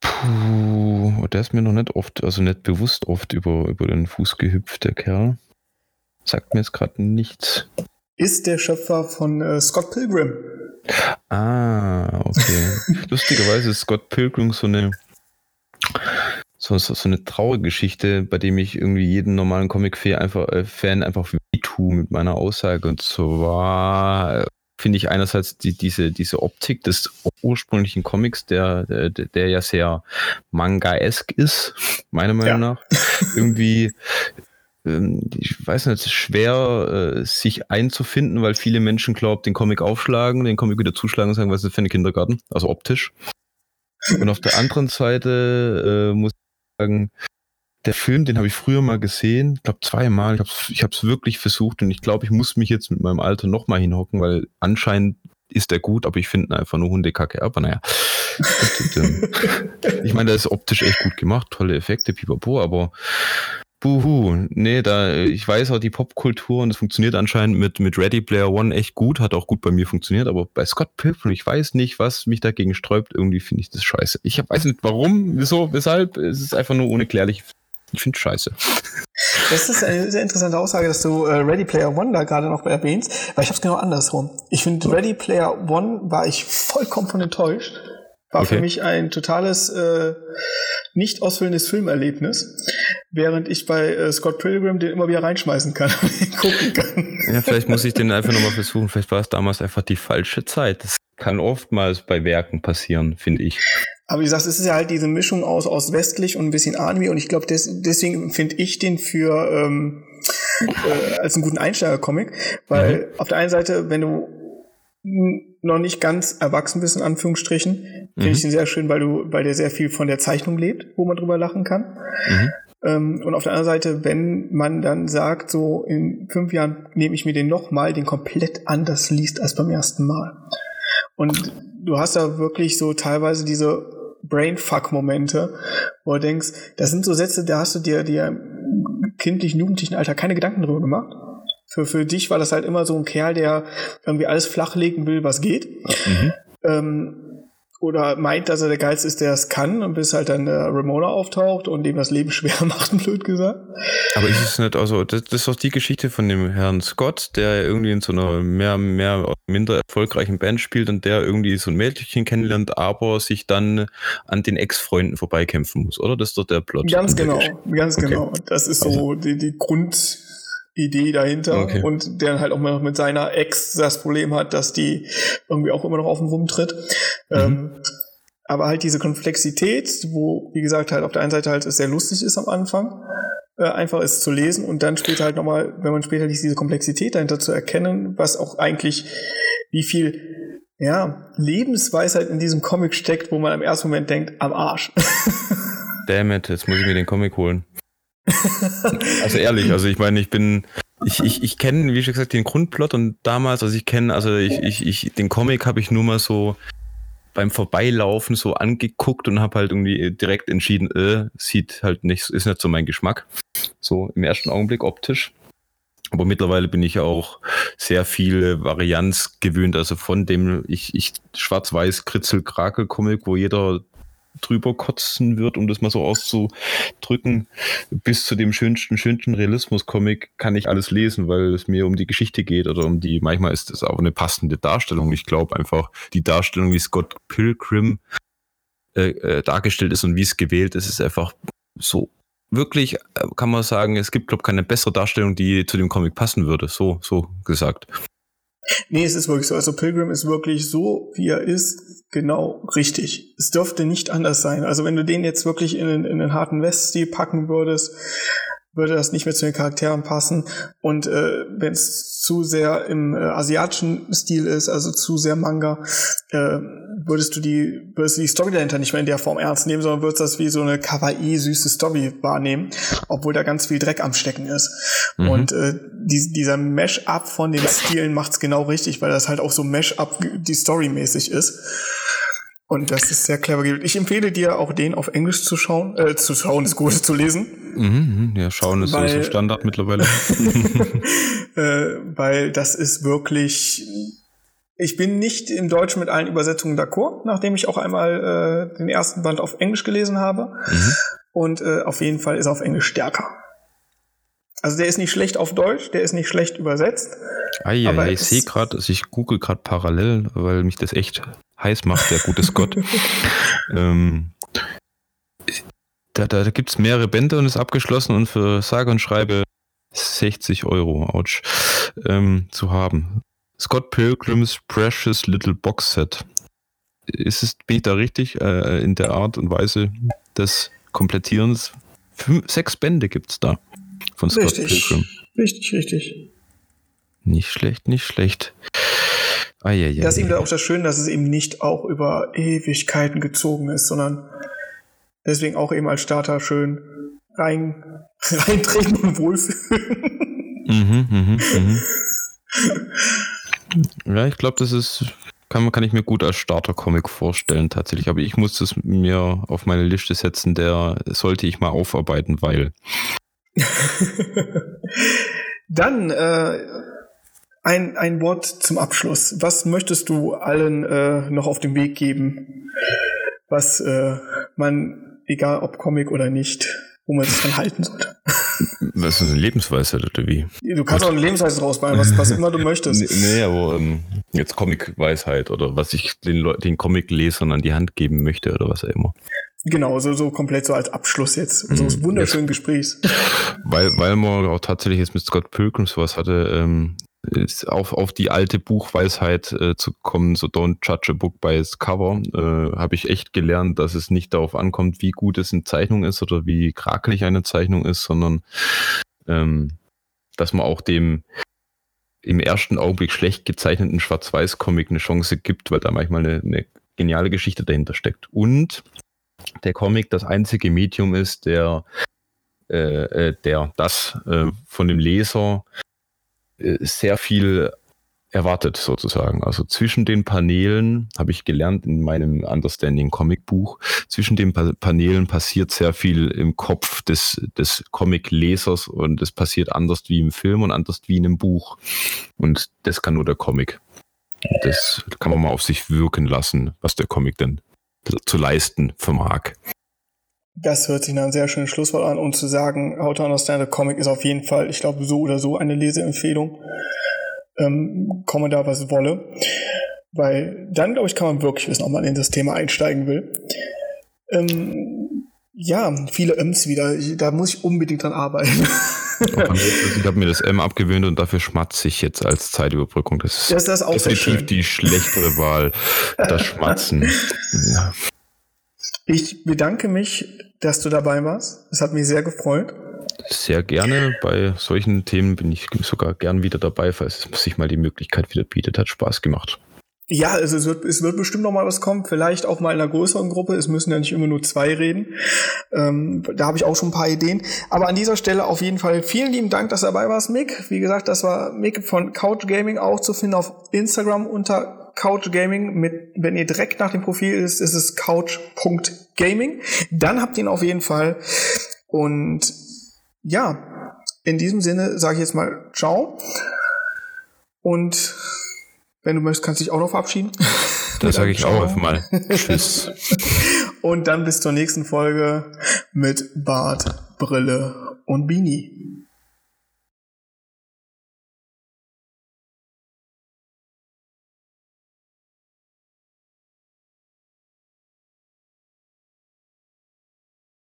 Puh, der ist mir noch nicht oft, also nicht bewusst oft über, über den Fuß gehüpft, der Kerl. Sagt mir jetzt gerade nichts. Ist der Schöpfer von äh, Scott Pilgrim. Ah, okay. Lustigerweise ist Scott Pilgrim so eine so, so, so eine traurige Geschichte, bei dem ich irgendwie jeden normalen Comic-Fan einfach, äh, Fan einfach wehtue mit meiner Aussage. Und zwar äh, finde ich einerseits die, diese, diese Optik des ursprünglichen Comics, der, der, der ja sehr manga-esk ist, meiner Meinung ja. nach, irgendwie ich weiß nicht, es ist schwer, äh, sich einzufinden, weil viele Menschen glauben, den Comic aufschlagen, den Comic wieder zuschlagen und sagen, was ist das für ein Kindergarten? Also optisch. Und auf der anderen Seite äh, muss ich sagen, der Film, den habe ich früher mal gesehen, ich glaube zweimal. Ich habe es wirklich versucht und ich glaube, ich muss mich jetzt mit meinem Alter nochmal hinhocken, weil anscheinend ist der gut, aber ich finde einfach nur Hundekacke. Aber naja. ich meine, der ist optisch echt gut gemacht, tolle Effekte, pipapo, aber Buhu, nee, da, ich weiß auch die Popkultur und es funktioniert anscheinend mit, mit Ready Player One echt gut, hat auch gut bei mir funktioniert, aber bei Scott Pilgrim, ich weiß nicht, was mich dagegen sträubt, irgendwie finde ich das scheiße. Ich weiß nicht warum, wieso, weshalb, es ist einfach nur unerklärlich. Ich finde scheiße. Das ist eine sehr interessante Aussage, dass du äh, Ready Player One da gerade noch erwähnst, weil ich habe es genau andersrum. Ich finde, Ready Player One war ich vollkommen von enttäuscht. War okay. für mich ein totales äh, nicht ausfüllendes Filmerlebnis, während ich bei äh, Scott Pilgrim den immer wieder reinschmeißen kann und gucken kann. Ja, vielleicht muss ich den einfach nochmal versuchen. Vielleicht war es damals einfach die falsche Zeit. Das kann oftmals bei Werken passieren, finde ich. Aber wie gesagt, es ist ja halt diese Mischung aus, aus westlich und ein bisschen Anime und ich glaube, des, deswegen finde ich den für ähm, äh, als einen guten Einsteiger-Comic, weil mhm. auf der einen Seite, wenn du noch nicht ganz erwachsen bist, in Anführungsstrichen, finde mhm. ich den sehr schön, weil du, weil der sehr viel von der Zeichnung lebt, wo man drüber lachen kann. Mhm. Ähm, und auf der anderen Seite, wenn man dann sagt, so in fünf Jahren nehme ich mir den nochmal, den komplett anders liest als beim ersten Mal. Und du hast da wirklich so teilweise diese Brainfuck-Momente, wo du denkst, das sind so Sätze, da hast du dir, dir kindlichen, jugendlichen Alter keine Gedanken drüber gemacht. Für, für dich war das halt immer so ein Kerl, der irgendwie alles flachlegen will, was geht. Mhm. Ähm, oder meint, dass er der Geilste ist, der es kann, und bis halt dann der Ramona auftaucht und dem das Leben schwer macht, blöd gesagt. Aber ist es nicht, also das, das ist doch die Geschichte von dem Herrn Scott, der irgendwie in so einer mehr, mehr, minder erfolgreichen Band spielt und der irgendwie so ein Mädchen kennenlernt, aber sich dann an den Ex-Freunden vorbeikämpfen muss, oder? Das ist doch der Plot. Ganz genau, ganz okay. genau. Das ist so also. die, die Grund, Idee dahinter okay. und der halt auch mal mit seiner Ex das Problem hat, dass die irgendwie auch immer noch auf dem rumtritt. Mhm. Ähm, aber halt diese Komplexität, wo, wie gesagt, halt auf der einen Seite halt es sehr lustig ist am Anfang, äh, einfach ist zu lesen und dann später halt nochmal, wenn man später diese Komplexität dahinter zu erkennen, was auch eigentlich, wie viel, ja, Lebensweisheit in diesem Comic steckt, wo man im ersten Moment denkt, am Arsch. Damn it, jetzt muss ich mir den Comic holen also ehrlich, also ich meine, ich bin, ich, ich, ich kenne, wie schon gesagt, den Grundplot und damals, also ich kenne, also ich, ich, ich, den Comic habe ich nur mal so beim Vorbeilaufen so angeguckt und habe halt irgendwie direkt entschieden, äh, sieht halt nicht, ist nicht so mein Geschmack. So im ersten Augenblick optisch. Aber mittlerweile bin ich auch sehr viel Varianz gewöhnt, also von dem ich, ich schwarz-weiß Kritzel-Krakel-Comic, wo jeder drüber kotzen wird, um das mal so auszudrücken, bis zu dem schönsten, schönsten Realismus-Comic kann ich alles lesen, weil es mir um die Geschichte geht oder um die, manchmal ist es auch eine passende Darstellung. Ich glaube einfach, die Darstellung, wie Scott Pilgrim äh, äh, dargestellt ist und wie es gewählt ist, ist einfach so wirklich, äh, kann man sagen, es gibt, glaube ich, keine bessere Darstellung, die zu dem Comic passen würde. So, so gesagt. Nee, es ist wirklich so. Also Pilgrim ist wirklich so, wie er ist, genau richtig. Es dürfte nicht anders sein. Also wenn du den jetzt wirklich in, in den harten West-Stil packen würdest, würde das nicht mehr zu den Charakteren passen. Und äh, wenn es zu sehr im äh, asiatischen Stil ist, also zu sehr Manga, äh, würdest du die, würdest du die Story dahinter nicht mehr in der Form ernst nehmen, sondern würdest das wie so eine kawaii süße Story wahrnehmen, obwohl da ganz viel Dreck am Stecken ist. Mhm. Und äh, die, dieser Mesh-up von den Stilen macht's genau richtig, weil das halt auch so Mesh-up die Story mäßig ist. Und das ist sehr clever. Ich empfehle dir auch den auf Englisch zu schauen, äh, zu schauen ist gut, zu lesen. Mhm, mhm, ja, schauen ist weil, so Standard mittlerweile. äh, weil das ist wirklich, ich bin nicht im Deutschen mit allen Übersetzungen d'accord, nachdem ich auch einmal äh, den ersten Band auf Englisch gelesen habe. Mhm. Und äh, auf jeden Fall ist er auf Englisch stärker. Also der ist nicht schlecht auf Deutsch, der ist nicht schlecht übersetzt. Ah ja, aber ich sehe gerade, also ich google gerade parallel, weil mich das echt heiß macht, der gute Scott. ähm, da da, da gibt es mehrere Bände und ist abgeschlossen und für sage und schreibe 60 Euro, ouch, ähm, zu haben. Scott Pilgrims Precious Little Box Set. Ist es, bin ich da richtig äh, in der Art und Weise des Komplettierens? Fünf, sechs Bände gibt es da von Scott richtig, Pilgrim. Richtig, richtig. Nicht schlecht, nicht schlecht. Ah, ja, ja, das ist eben auch das Schöne, dass es eben nicht auch über Ewigkeiten gezogen ist, sondern deswegen auch eben als Starter schön rein, reintreten und wohlfühlen. Mhm, mhm, mhm. ja, ich glaube, das ist, kann, kann ich mir gut als Starter-Comic vorstellen, tatsächlich. Aber ich muss das mir auf meine Liste setzen, der sollte ich mal aufarbeiten, weil. Dann, äh, ein, ein Wort zum Abschluss. Was möchtest du allen äh, noch auf den Weg geben, was äh, man, egal ob Comic oder nicht, wo man sich dran halten sollte? Was ist eine Lebensweise oder wie? Du kannst was? auch eine Lebensweise rausbauen, was, was immer du möchtest. Nee, aber ähm, jetzt Comic-Weisheit oder was ich den, Le den Comic-Lesern an die Hand geben möchte oder was auch immer. Genau, so, so komplett so als Abschluss jetzt unseres mhm. wunderschönen Gesprächs. Weil, weil man auch tatsächlich jetzt mit Scott Pilgrim sowas hatte, ähm, auf, auf die alte Buchweisheit äh, zu kommen, so don't judge a book by its cover, äh, habe ich echt gelernt, dass es nicht darauf ankommt, wie gut es eine Zeichnung ist oder wie krakelig eine Zeichnung ist, sondern ähm, dass man auch dem im ersten Augenblick schlecht gezeichneten Schwarz-Weiß-Comic eine Chance gibt, weil da manchmal eine, eine geniale Geschichte dahinter steckt. Und der Comic das einzige Medium ist, der, äh, äh der das äh, von dem Leser sehr viel erwartet sozusagen. Also zwischen den Paneelen habe ich gelernt in meinem Understanding Comic Buch, zwischen den pa Paneelen passiert sehr viel im Kopf des, des Comic-Lesers und es passiert anders wie im Film und anders wie in einem Buch. Und das kann nur der Comic. Das kann man mal auf sich wirken lassen, was der Comic denn zu leisten vermag. Das hört sich nach einem sehr schönen Schlusswort an und zu sagen, How to Understand a Comic ist auf jeden Fall, ich glaube, so oder so eine Leseempfehlung. Ähm, komme da, was wolle. Weil dann, glaube ich, kann man wirklich wissen, ob man in das Thema einsteigen will. Ähm, ja, viele Ms wieder. Da muss ich unbedingt dran arbeiten. ich habe mir das M abgewöhnt und dafür schmatze ich jetzt als Zeitüberbrückung. Das ist, das ist definitiv die schlechtere Wahl. Das Schmatzen. Ja. Ich bedanke mich, dass du dabei warst. Es hat mich sehr gefreut. Sehr gerne. Bei solchen Themen bin ich sogar gern wieder dabei, falls es sich mal die Möglichkeit wieder bietet. Hat Spaß gemacht. Ja, also es wird, es wird bestimmt noch mal was kommen, vielleicht auch mal in einer größeren Gruppe. Es müssen ja nicht immer nur zwei reden. Ähm, da habe ich auch schon ein paar Ideen. Aber an dieser Stelle auf jeden Fall vielen lieben Dank, dass du dabei warst, Mick. Wie gesagt, das war Mick von Couch Gaming auch zu finden auf Instagram unter Couch Gaming mit, wenn ihr direkt nach dem Profil ist, ist es couch.gaming. Dann habt ihr ihn auf jeden Fall. Und ja, in diesem Sinne sage ich jetzt mal Ciao. Und wenn du möchtest, kannst du dich auch noch verabschieden. Das sage ich Ciao. auch einfach mal. Tschüss. Und dann bis zur nächsten Folge mit Bart, Brille und Beanie.